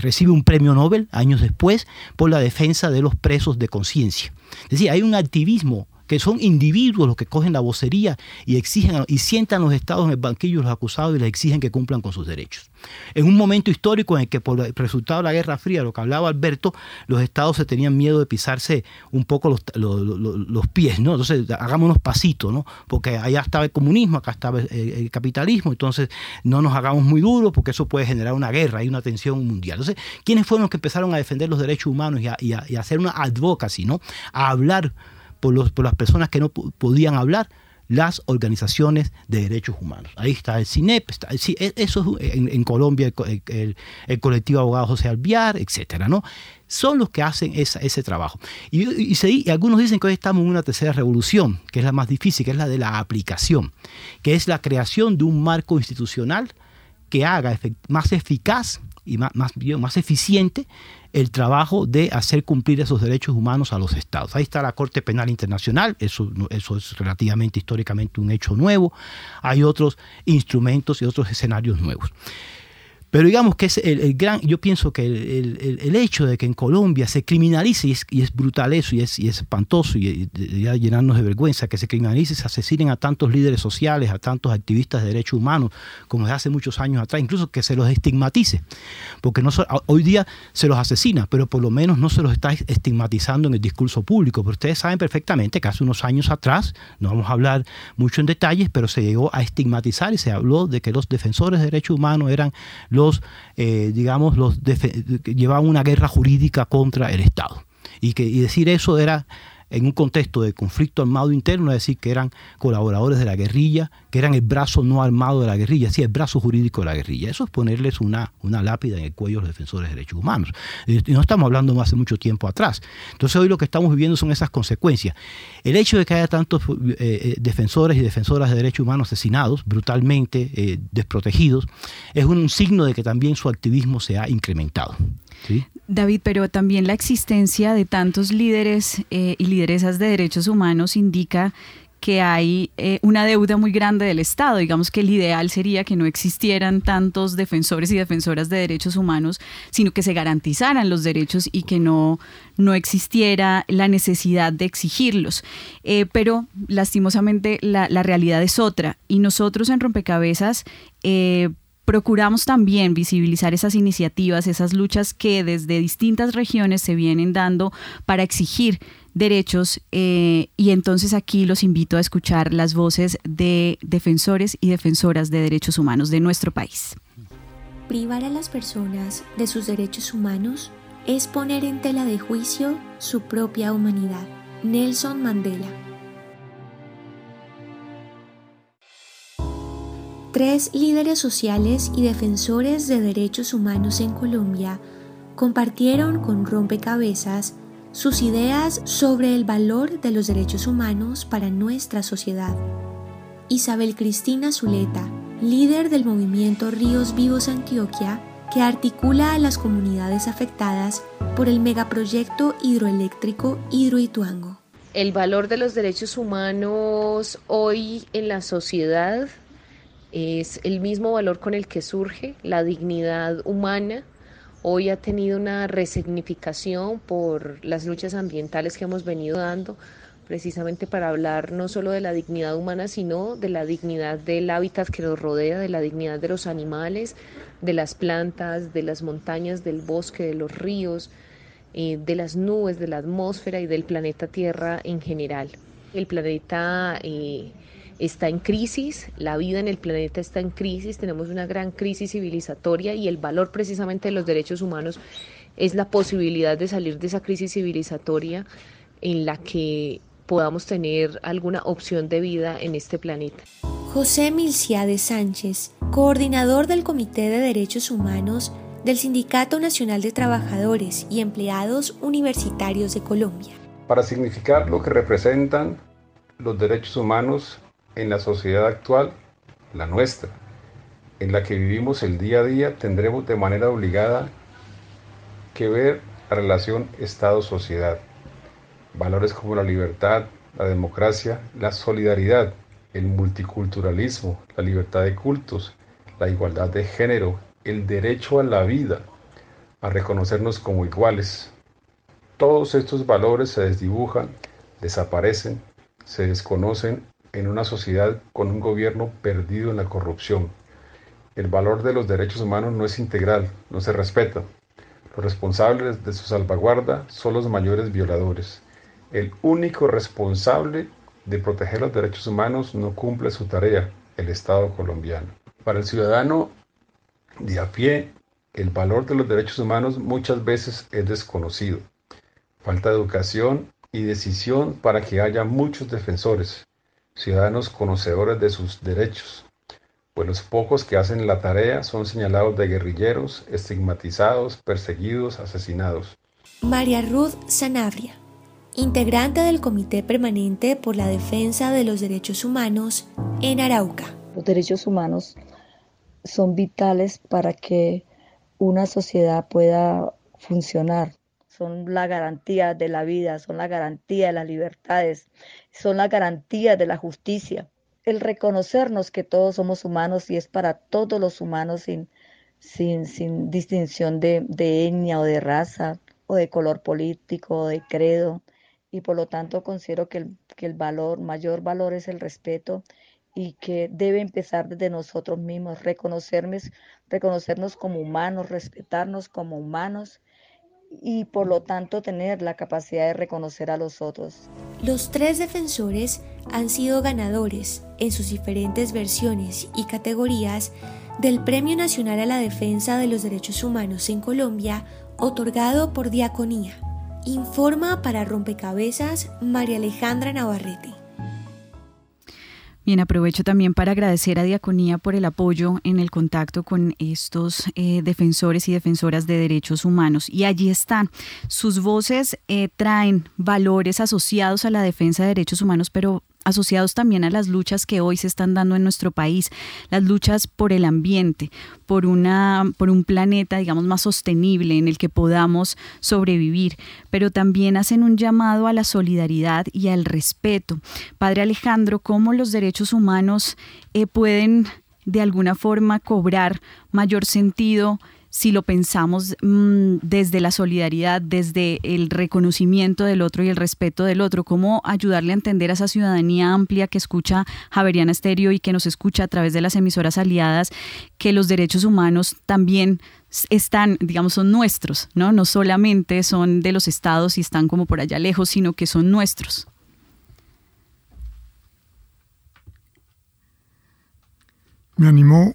Speaker 4: recibe un premio Nobel años después por la defensa de los presos de conciencia. Es decir, hay un activismo que son individuos los que cogen la vocería y exigen y sientan los estados en el banquillo de los acusados y les exigen que cumplan con sus derechos. En un momento histórico en el que por el resultado de la Guerra Fría, lo que hablaba Alberto, los estados se tenían miedo de pisarse un poco los, los, pies, ¿no? Entonces, hagamos unos pasitos, ¿no? Porque allá estaba el comunismo, acá estaba el, capitalismo, entonces no nos hagamos muy duros porque eso puede generar una guerra y una tensión mundial. Entonces, ¿quiénes fueron los que empezaron a defender los derechos humanos y a, y a hacer una advocacy, ¿no? A hablar por, las personas que no podían hablar, las organizaciones de derechos humanos. Ahí está el CINEP, e, eso es en, Colombia el, colectivo abogado José Alviar, etcétera, ¿no? Son los que hacen ese trabajo. Y, y, algunos dicen que hoy estamos en una tercera revolución, que es la más difícil, que es la de la aplicación, que es la creación de un marco institucional que haga más eficaz y más, más, más eficiente el trabajo de hacer cumplir esos derechos humanos a los estados. Ahí está la Corte Penal Internacional, eso, eso es relativamente históricamente un hecho nuevo. Hay otros instrumentos y otros escenarios nuevos. Pero digamos que es el, gran, yo pienso que el, hecho de que en Colombia se criminalice, y es, brutal eso, y es, y es espantoso, y, debería llenarnos de vergüenza, que se criminalice, se asesinen a tantos líderes sociales, a tantos activistas de derechos humanos, como desde hace muchos años atrás, incluso que se los estigmatice, porque no hoy día se los asesina, pero por lo menos no se los está estigmatizando en el discurso público, pero ustedes saben perfectamente que hace unos años atrás, no vamos a hablar mucho en detalles, pero se llegó a estigmatizar y se habló de que los defensores de derechos humanos eran los eh, digamos, los llevaban una guerra jurídica contra el Estado. Y, que, y decir eso era en un contexto de conflicto armado interno, es decir, que eran colaboradores de la guerrilla, que eran el brazo no armado de la guerrilla, sí, el brazo jurídico de la guerrilla. Eso es ponerles una, una lápida en el cuello a los defensores de derechos humanos. Y no estamos hablando hace mucho tiempo atrás. Entonces hoy lo que estamos viviendo son esas consecuencias. El hecho de que haya tantos eh, eh, defensores y defensoras de derechos humanos asesinados, brutalmente eh, desprotegidos, es un signo de que también su activismo se ha incrementado.
Speaker 1: David, pero también la existencia de tantos líderes eh, y lideresas de derechos humanos indica que hay eh, una deuda muy grande del Estado. Digamos que el ideal sería que no existieran tantos defensores y defensoras de derechos humanos, sino que se garantizaran los derechos y que no, no existiera la necesidad de exigirlos. Eh, pero lastimosamente la, la, realidad es otra y nosotros en Rompecabezas procuramos también visibilizar esas iniciativas, esas luchas que desde distintas regiones se vienen dando para exigir derechos eh, y entonces aquí los invito a escuchar las voces de defensores y defensoras de derechos humanos de nuestro país.
Speaker 15: Privar a las personas de sus derechos humanos es poner en tela de juicio su propia humanidad. Nelson Mandela Tres líderes sociales y defensores de derechos humanos en Colombia compartieron con rompecabezas sus ideas sobre el valor de los derechos humanos para nuestra sociedad. Isabel Cristina Zuleta, líder del movimiento Ríos Vivos Antioquia, que articula a las comunidades afectadas por el megaproyecto hidroeléctrico Hidroituango.
Speaker 16: El valor de los derechos humanos hoy en la sociedad es el mismo valor con el que surge la dignidad humana. Hoy ha tenido una resignificación por las luchas ambientales que hemos venido dando, precisamente para hablar no solo de la dignidad humana, sino de la dignidad del hábitat que nos rodea, de la dignidad de los animales, de las plantas, de las montañas, del bosque, de los ríos, eh, de las nubes, de la atmósfera y del planeta Tierra en general. El planeta eh, está en crisis, la vida en el planeta está en crisis, tenemos una gran crisis civilizatoria y el valor precisamente de los derechos humanos es la posibilidad de salir de esa crisis civilizatoria en la que podamos tener alguna opción de vida en este planeta.
Speaker 15: José Milciade Sánchez, coordinador del Comité de Derechos Humanos del Sindicato Nacional de Trabajadores y Empleados Universitarios de Colombia.
Speaker 17: Para significar lo que representan los derechos humanos en la sociedad actual, la nuestra, en la que vivimos el día a día, tendremos de manera obligada que ver la relación Estado-sociedad. Valores como la libertad, la democracia, la solidaridad, el multiculturalismo, la libertad de cultos, la igualdad de género, el derecho a la vida, a reconocernos como iguales. Todos estos valores se desdibujan, desaparecen, se desconocen en una sociedad con un gobierno perdido en la corrupción. El valor de los derechos humanos no es integral, no se respeta. Los responsables de su salvaguarda son los mayores violadores. El único responsable de proteger los derechos humanos no cumple su tarea, el Estado colombiano. Para el ciudadano de a pie, el valor de los derechos humanos muchas veces es desconocido. Falta educación y decisión para que haya muchos defensores, ciudadanos conocedores de sus derechos, pues los pocos que hacen la tarea son señalados de guerrilleros, estigmatizados, perseguidos, asesinados.
Speaker 15: María Ruth Sanabria, integrante del Comité Permanente por la Defensa de los Derechos Humanos en Arauca.
Speaker 18: Los derechos humanos son vitales para que una sociedad pueda funcionar. Son la garantía de la vida, son la garantía de las libertades, son la garantía de la justicia. El reconocernos que todos somos humanos y es para todos los humanos sin, sin, sin distinción de, de etnia o de raza o de color político o de credo. Y por lo tanto considero que el, que el valor, mayor valor es el respeto y que debe empezar desde nosotros mismos, reconocernos, reconocernos como humanos, respetarnos como humanos y por lo tanto tener la capacidad de reconocer a los otros.
Speaker 15: Los tres defensores han sido ganadores en sus diferentes versiones y categorías del Premio Nacional a la Defensa de los Derechos Humanos en Colombia, otorgado por Diaconía. Informa para Rompecabezas María Alejandra Navarrete.
Speaker 1: Bien, aprovecho también para agradecer a Diaconía por el apoyo en el contacto con estos eh, defensores y defensoras de derechos humanos. Y allí están. Sus voces eh, traen valores asociados a la defensa de derechos humanos, pero asociados también a las luchas que hoy se están dando en nuestro país, las luchas por el ambiente, por una por un planeta, digamos, más sostenible en el que podamos sobrevivir, pero también hacen un llamado a la solidaridad y al respeto. Padre Alejandro, ¿cómo los derechos humanos eh, pueden de alguna forma cobrar mayor sentido si lo pensamos mm, desde la solidaridad, desde el reconocimiento del otro y el respeto del otro, cómo ayudarle a entender a esa ciudadanía amplia que escucha Javeriana Estéreo y que nos escucha a través de las emisoras aliadas, que los derechos humanos también están, digamos, son nuestros, ¿no? No solamente son de los estados y están como por allá lejos, sino que son nuestros.
Speaker 9: Me animó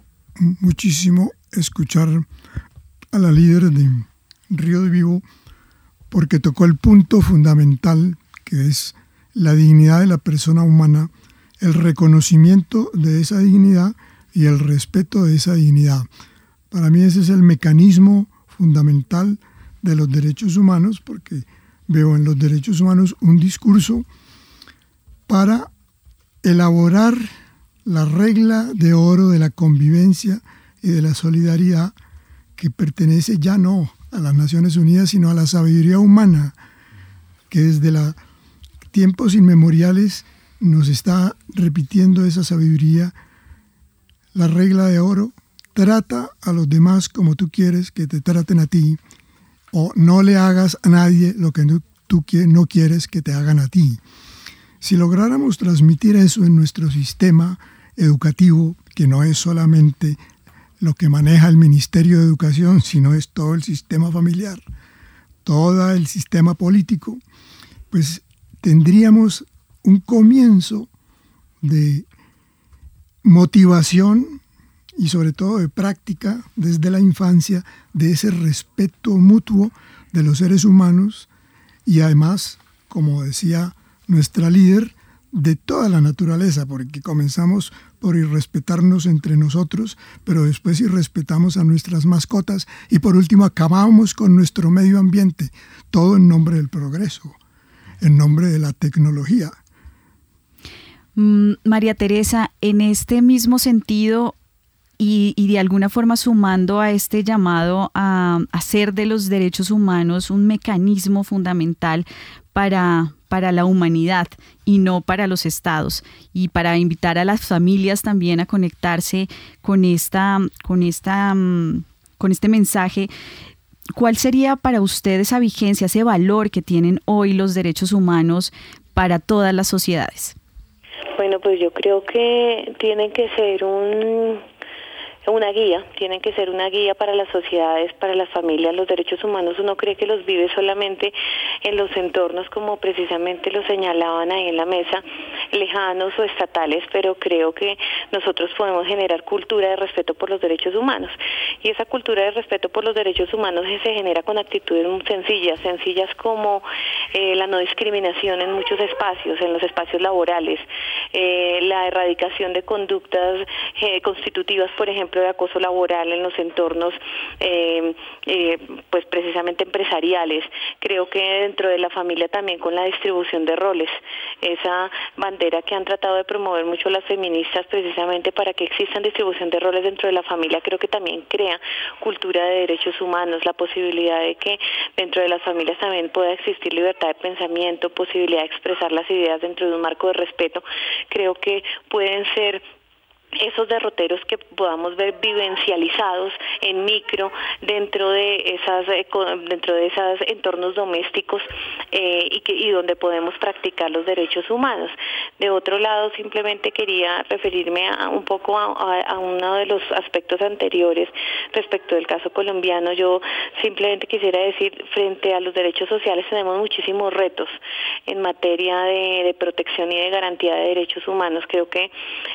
Speaker 9: muchísimo escuchar a la líder de Río de Vivo porque tocó el punto fundamental que es la dignidad de la persona humana, el reconocimiento de esa dignidad y el respeto de esa dignidad. Para mí ese es el mecanismo fundamental de los derechos humanos porque veo en los derechos humanos un discurso para elaborar la regla de oro de la convivencia y de la solidaridad que pertenece ya no a las Naciones Unidas, sino a la sabiduría humana, que desde la, tiempos inmemoriales nos está repitiendo esa sabiduría. La regla de oro, trata a los demás como tú quieres que te traten a ti, o no le hagas a nadie lo que tú no quieres que te hagan a ti. Si lográramos transmitir eso en nuestro sistema educativo, que no es solamente lo que maneja el Ministerio de Educación, sino es todo el sistema familiar, todo el sistema político, pues tendríamos un comienzo de motivación y sobre todo de práctica desde la infancia de ese respeto mutuo de los seres humanos y además, como decía nuestra líder, de toda la naturaleza, porque comenzamos por irrespetarnos entre nosotros, pero después irrespetamos a nuestras mascotas y por último acabamos con nuestro medio ambiente, todo en nombre del progreso, en nombre de la tecnología.
Speaker 1: Mm, María Teresa, en este mismo sentido, y, de alguna forma sumando a este llamado a hacer de los derechos humanos un mecanismo fundamental para, para la humanidad y no para los estados y para invitar a las familias también a conectarse con esta con esta mm, con este mensaje ¿Cuál sería para usted esa vigencia, ese valor que tienen hoy los derechos humanos para todas las sociedades?
Speaker 5: Bueno, pues yo creo que tienen que ser un una guía, tienen que ser una guía para las sociedades, para las familias. Los derechos humanos uno cree que los vive solamente en los entornos como precisamente lo señalaban ahí en la mesa, lejanos o estatales, pero creo que nosotros podemos generar cultura de respeto por los derechos humanos. Y esa cultura de respeto por los derechos humanos se genera con actitudes muy sencillas, sencillas como eh, la no discriminación en muchos espacios, en los espacios laborales, eh, la erradicación de conductas eh, constitutivas, por ejemplo, de acoso laboral en los entornos, eh, eh, pues precisamente empresariales. Creo que dentro de la familia también con la distribución de roles, esa bandera que han tratado de promover mucho las feministas precisamente para que existan distribución de roles dentro de la familia, creo que también crea cultura de derechos humanos, la posibilidad de que dentro de las familias también pueda existir libertad de pensamiento, posibilidad de expresar las ideas dentro de un marco de respeto, creo que pueden ser esos derroteros que podamos ver vivencializados en micro dentro de esas eh, dentro de esos entornos domésticos eh, y que y donde podemos practicar los derechos humanos. De otro lado simplemente quería referirme a un poco a, uno de los aspectos anteriores respecto del caso colombiano. Yo simplemente quisiera decir frente a los derechos sociales tenemos muchísimos retos en materia de, de protección y de garantía de derechos humanos. Creo que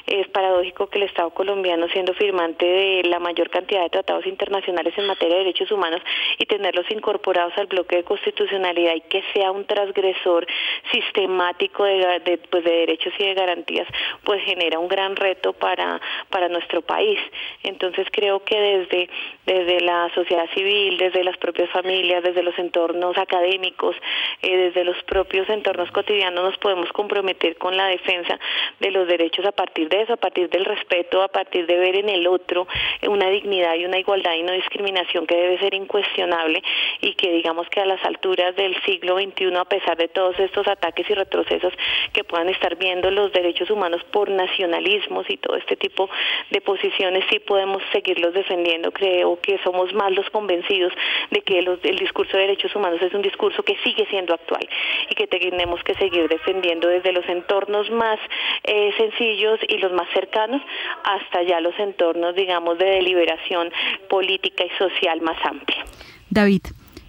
Speaker 5: es paradójico que el Estado colombiano, siendo firmante de la mayor cantidad de tratados internacionales en materia de derechos humanos y tenerlos incorporados al bloque de constitucionalidad y que sea un transgresor sistemático de, pues, de derechos y de garantías, pues genera un gran reto para, para nuestro país. Entonces creo que desde, desde la sociedad civil, desde las propias familias, desde los entornos académicos, eh, desde los propios entornos cotidianos nos podemos comprometer con la defensa de los derechos a partir de eso, a partir del respeto a partir de ver en el otro una dignidad y una igualdad y no discriminación que debe ser incuestionable y que digamos que a las alturas del siglo XXI, a pesar de todos estos ataques y retrocesos que puedan estar viendo los derechos humanos por nacionalismos y todo este tipo de posiciones, sí podemos seguirlos defendiendo. Creo que somos más los convencidos de que el discurso de derechos humanos es un discurso que sigue siendo actual y que tenemos que seguir defendiendo desde los entornos más eh, sencillos y los más cercanos hasta ya los entornos, digamos, de deliberación política y social más amplia.
Speaker 1: David,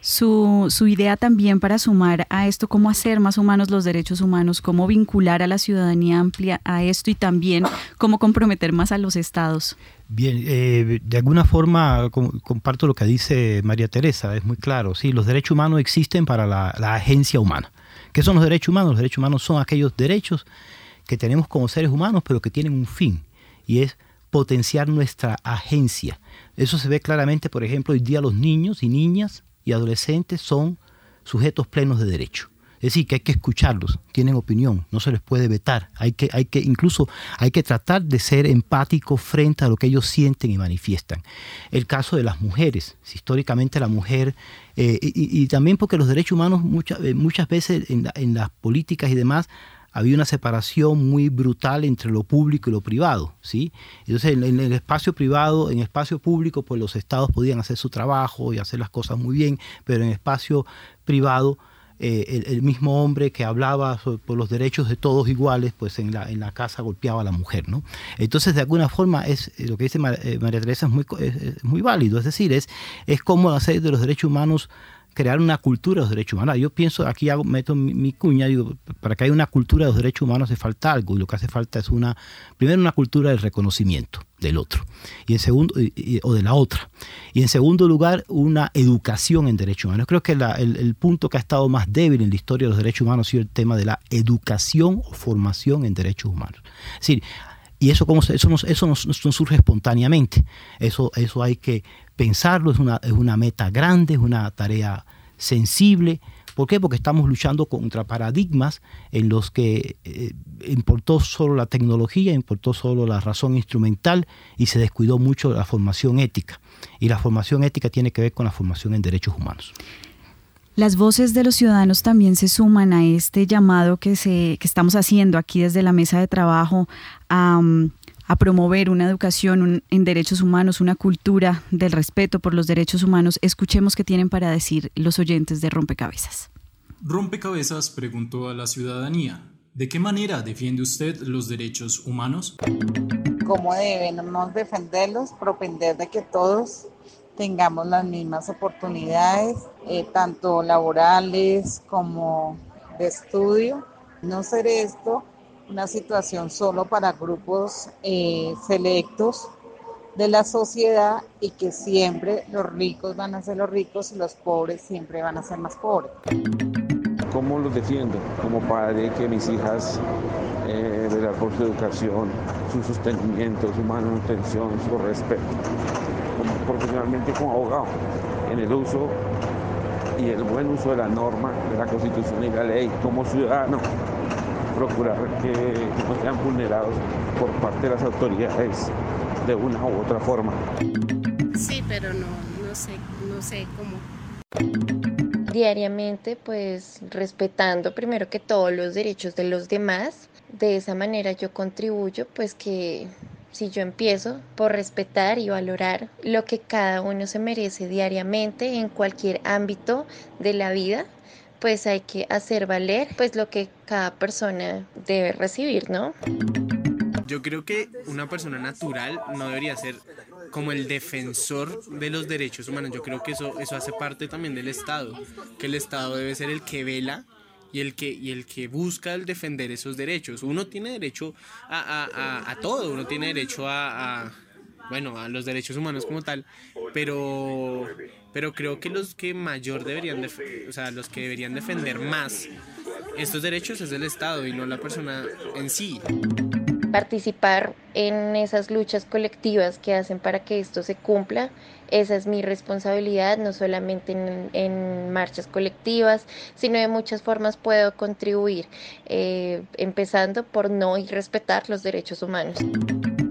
Speaker 1: su, su, idea también para sumar a esto, cómo hacer más humanos los derechos humanos, cómo vincular a la ciudadanía amplia a esto y también cómo comprometer más a los estados.
Speaker 4: Bien, eh, de alguna forma comparto lo que dice María Teresa, es muy claro, sí, los derechos humanos existen para la, la agencia humana. ¿Qué son los derechos humanos? Los derechos humanos son aquellos derechos que tenemos como seres humanos, pero que tienen un fin y es potenciar nuestra agencia. Eso se ve claramente, por ejemplo, hoy día los niños y niñas y adolescentes son sujetos plenos de derecho. Es decir, que hay que escucharlos, tienen opinión, no se les puede vetar, hay que, hay que, incluso hay que tratar de ser empático frente a lo que ellos sienten y manifiestan. El caso de las mujeres, históricamente la mujer, eh, y, también porque los derechos humanos muchas, eh, muchas veces en, en las políticas y demás había una separación muy brutal entre lo público y lo privado, ¿sí? Entonces, en, el espacio privado, en el espacio público, pues los estados podían hacer su trabajo y hacer las cosas muy bien, pero en el espacio privado, eh, el, mismo hombre que hablaba por los derechos de todos iguales, pues en la, en la casa golpeaba a la mujer, ¿no? Entonces, de alguna forma, es eh, lo que dice eh, María Teresa es muy, es muy válido, es decir, es, es cómo hacer de los derechos humanos crear una cultura de los derechos humanos. Yo pienso, aquí meto mi, cuña, digo, para que haya una cultura de los derechos humanos hace falta algo, y lo que hace falta es una, primero una cultura del reconocimiento del otro, y en segundo, o de la otra, y en segundo lugar, una educación en derechos humanos. Creo que el, punto que ha estado más débil en la historia de los derechos humanos ha sido el tema de la educación o formación en derechos humanos. Es decir, y eso, como, eso, no, eso no, surge espontáneamente, eso, eso hay que pensarlo, es una, es una meta grande, es una tarea sensible. ¿Por qué? Porque estamos luchando contra paradigmas en los que eh, importó solo la tecnología, importó solo la razón instrumental y se descuidó mucho la formación ética. Y la formación ética tiene que ver con la formación en derechos humanos.
Speaker 1: Las voces de los ciudadanos también se suman a este llamado que, se, que estamos haciendo aquí desde la mesa de trabajo a, promover una educación en derechos humanos, una cultura del respeto por los derechos humanos. Escuchemos qué tienen para decir los oyentes de Rompecabezas.
Speaker 19: Rompecabezas preguntó a la ciudadanía, ¿de qué manera defiende usted los derechos humanos?
Speaker 20: ¿Cómo debemos defenderlos? Propender de que todos tengamos las mismas oportunidades, eh, tanto laborales como de estudio. No ser esto una situación solo para grupos eh, selectos de la sociedad y que siempre los ricos van a ser los ricos y los pobres siempre van a ser más pobres.
Speaker 21: ¿Cómo los defiendo? Como padre, que mis hijas eh, velar por su educación, su sostenimiento, su manutención, su respeto profesionalmente como abogado en el uso y el buen uso de la norma, de la constitución y la ley como ciudadano, procurar que, no sean vulnerados por parte de las autoridades de una u otra forma.
Speaker 22: Sí, pero no, no sé, no sé cómo
Speaker 16: diariamente, pues respetando primero que todos los derechos de los demás. De esa manera yo contribuyo pues que si yo empiezo por respetar y valorar lo que cada uno se merece diariamente en cualquier ámbito de la vida, pues hay que hacer valer pues lo que cada persona debe recibir, ¿no?
Speaker 23: Yo creo que una persona natural no debería ser como el defensor de los derechos humanos. Yo creo que eso, eso hace parte también del Estado, que el Estado debe ser el que vela y el que, y el que busca el defender esos derechos. Uno tiene derecho a, todo, uno tiene derecho a, bueno, a los derechos humanos como tal, pero, pero creo que los que mayor deberían, o sea, los que deberían defender más estos derechos es el Estado y no la persona en sí
Speaker 16: participar en esas luchas colectivas que hacen para que esto se cumpla. Esa es mi responsabilidad, no solamente en, marchas colectivas, sino de muchas formas puedo contribuir, eh, empezando por no y respetar los derechos humanos.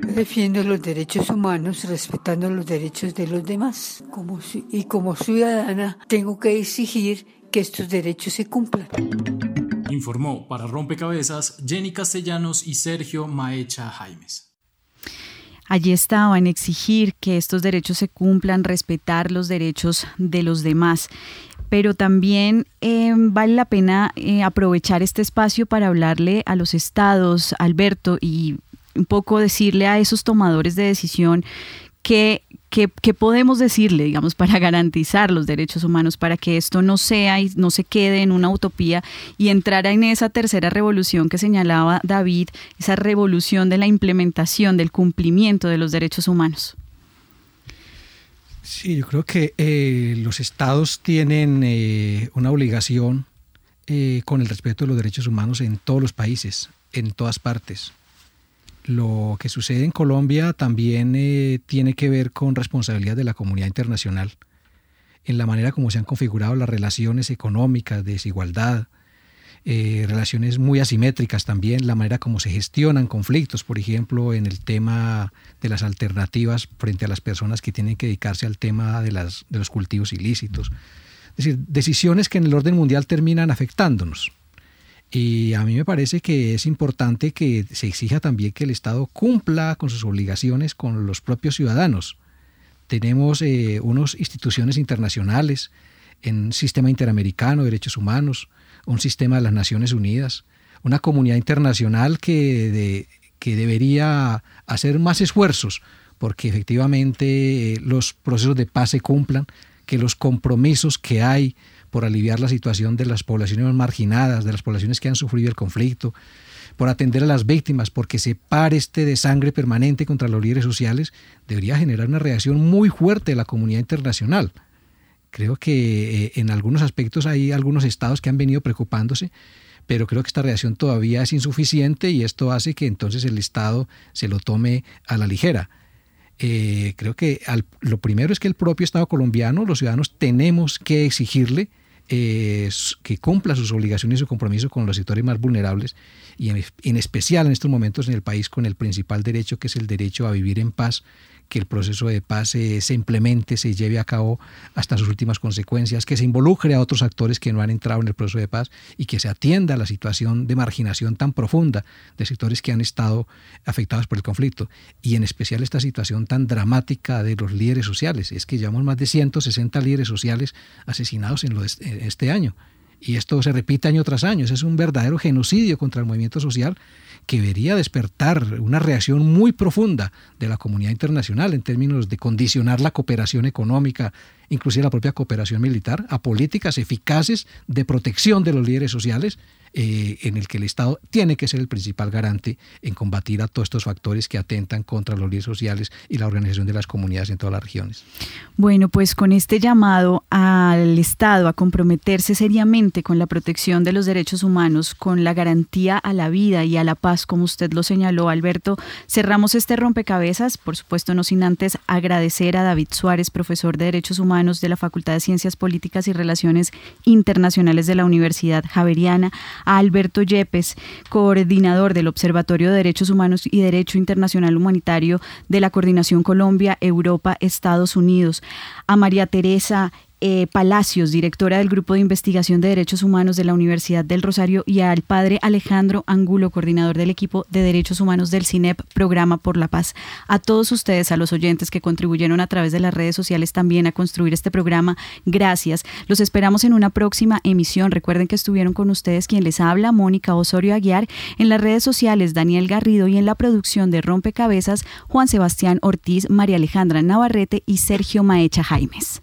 Speaker 24: Defiendo los derechos humanos respetando los derechos de los demás. Como, y como ciudadana tengo que exigir que estos derechos se cumplan
Speaker 19: informó para Rompecabezas Jenny Castellanos y Sergio Maecha Jaimes.
Speaker 1: Allí estaban exigir que estos derechos se cumplan, respetar los derechos de los demás. Pero también eh, vale la pena eh, aprovechar este espacio para hablarle a los estados, Alberto, y un poco decirle a esos tomadores de decisión que ¿Qué, podemos decirle, digamos, para garantizar los derechos humanos, para que esto no sea y no se quede en una utopía y entrar en esa tercera revolución que señalaba David, esa revolución de la implementación, del cumplimiento de los derechos humanos?
Speaker 8: Sí, yo creo que eh, los estados tienen eh, una obligación eh, con el respeto de los derechos humanos en todos los países, en todas partes. Lo que sucede en Colombia también eh, tiene que ver con responsabilidad de la comunidad internacional, en la manera como se han configurado las relaciones económicas, de desigualdad, eh, relaciones muy asimétricas también, la manera como se gestionan conflictos, por ejemplo, en el tema de las alternativas frente a las personas que tienen que dedicarse al tema de, las, de los cultivos ilícitos. Es decir, decisiones que en el orden mundial terminan afectándonos. Y a mí me parece que es importante que se exija también que el Estado cumpla con sus obligaciones con los propios ciudadanos. Tenemos eh, unas instituciones internacionales, un sistema interamericano de derechos humanos, un sistema de las Naciones Unidas, una comunidad internacional que, que debería hacer más esfuerzos porque efectivamente eh, los procesos de paz se cumplan, que los compromisos que hay por aliviar la situación de las poblaciones marginadas, de las poblaciones que han sufrido el conflicto, por atender a las víctimas, porque se pare este de sangre permanente contra los líderes sociales, debería generar una reacción muy fuerte de la comunidad internacional. Creo que eh, en algunos aspectos hay algunos estados que han venido preocupándose, pero creo que esta reacción todavía es insuficiente y esto hace que entonces el Estado se lo tome a la ligera. Eh, creo que lo primero es que el propio Estado colombiano, los ciudadanos, tenemos que exigirle eh, que cumpla sus obligaciones y su compromiso con los sectores más vulnerables y en, especial en estos momentos en el país con el principal derecho que es el derecho a vivir en paz que el proceso de paz se, implemente, se lleve a cabo hasta sus últimas consecuencias, que se involucre a otros actores que no han entrado en el proceso de paz y que se atienda a la situación de marginación tan profunda de sectores que han estado afectados por el conflicto y en especial esta situación tan dramática de los líderes sociales. Es que llevamos más de 160 líderes sociales asesinados en, en este año. Y esto se repite año tras año. Es un verdadero genocidio contra el movimiento social que debería despertar una reacción muy profunda de la comunidad internacional en términos de condicionar la cooperación económica, inclusive la propia cooperación militar, a políticas eficaces de protección de los líderes sociales eh, en el que el Estado tiene que ser el principal garante en combatir a todos estos factores que atentan contra los líderes sociales y la organización de las comunidades en todas las regiones.
Speaker 1: Bueno, pues con este llamado al Estado a comprometerse seriamente con la protección de los derechos humanos, con la garantía a la vida y a la como usted lo señaló, Alberto, cerramos este rompecabezas, por supuesto no sin antes agradecer a David Suárez, profesor de Derechos Humanos de la Facultad de Ciencias Políticas y Relaciones Internacionales de la Universidad Javeriana, a Alberto Yepes, coordinador del Observatorio de Derechos Humanos y Derecho Internacional Humanitario de la Coordinación Colombia, Europa, Estados Unidos, a María Teresa eh, Palacios, directora del Grupo de Investigación de Derechos Humanos de la Universidad del Rosario, y al padre Alejandro Angulo, coordinador del equipo de Derechos Humanos del CINEP, Programa por la Paz. A todos ustedes, a los oyentes que contribuyeron a través de las redes sociales también a construir este programa, gracias. Los esperamos en una próxima emisión. Recuerden que estuvieron con ustedes quien les habla, Mónica Osorio Aguiar, en las redes sociales, Daniel Garrido, y en la producción de Rompecabezas, Juan Sebastián Ortiz, María Alejandra Navarrete y Sergio Maecha Jaimes.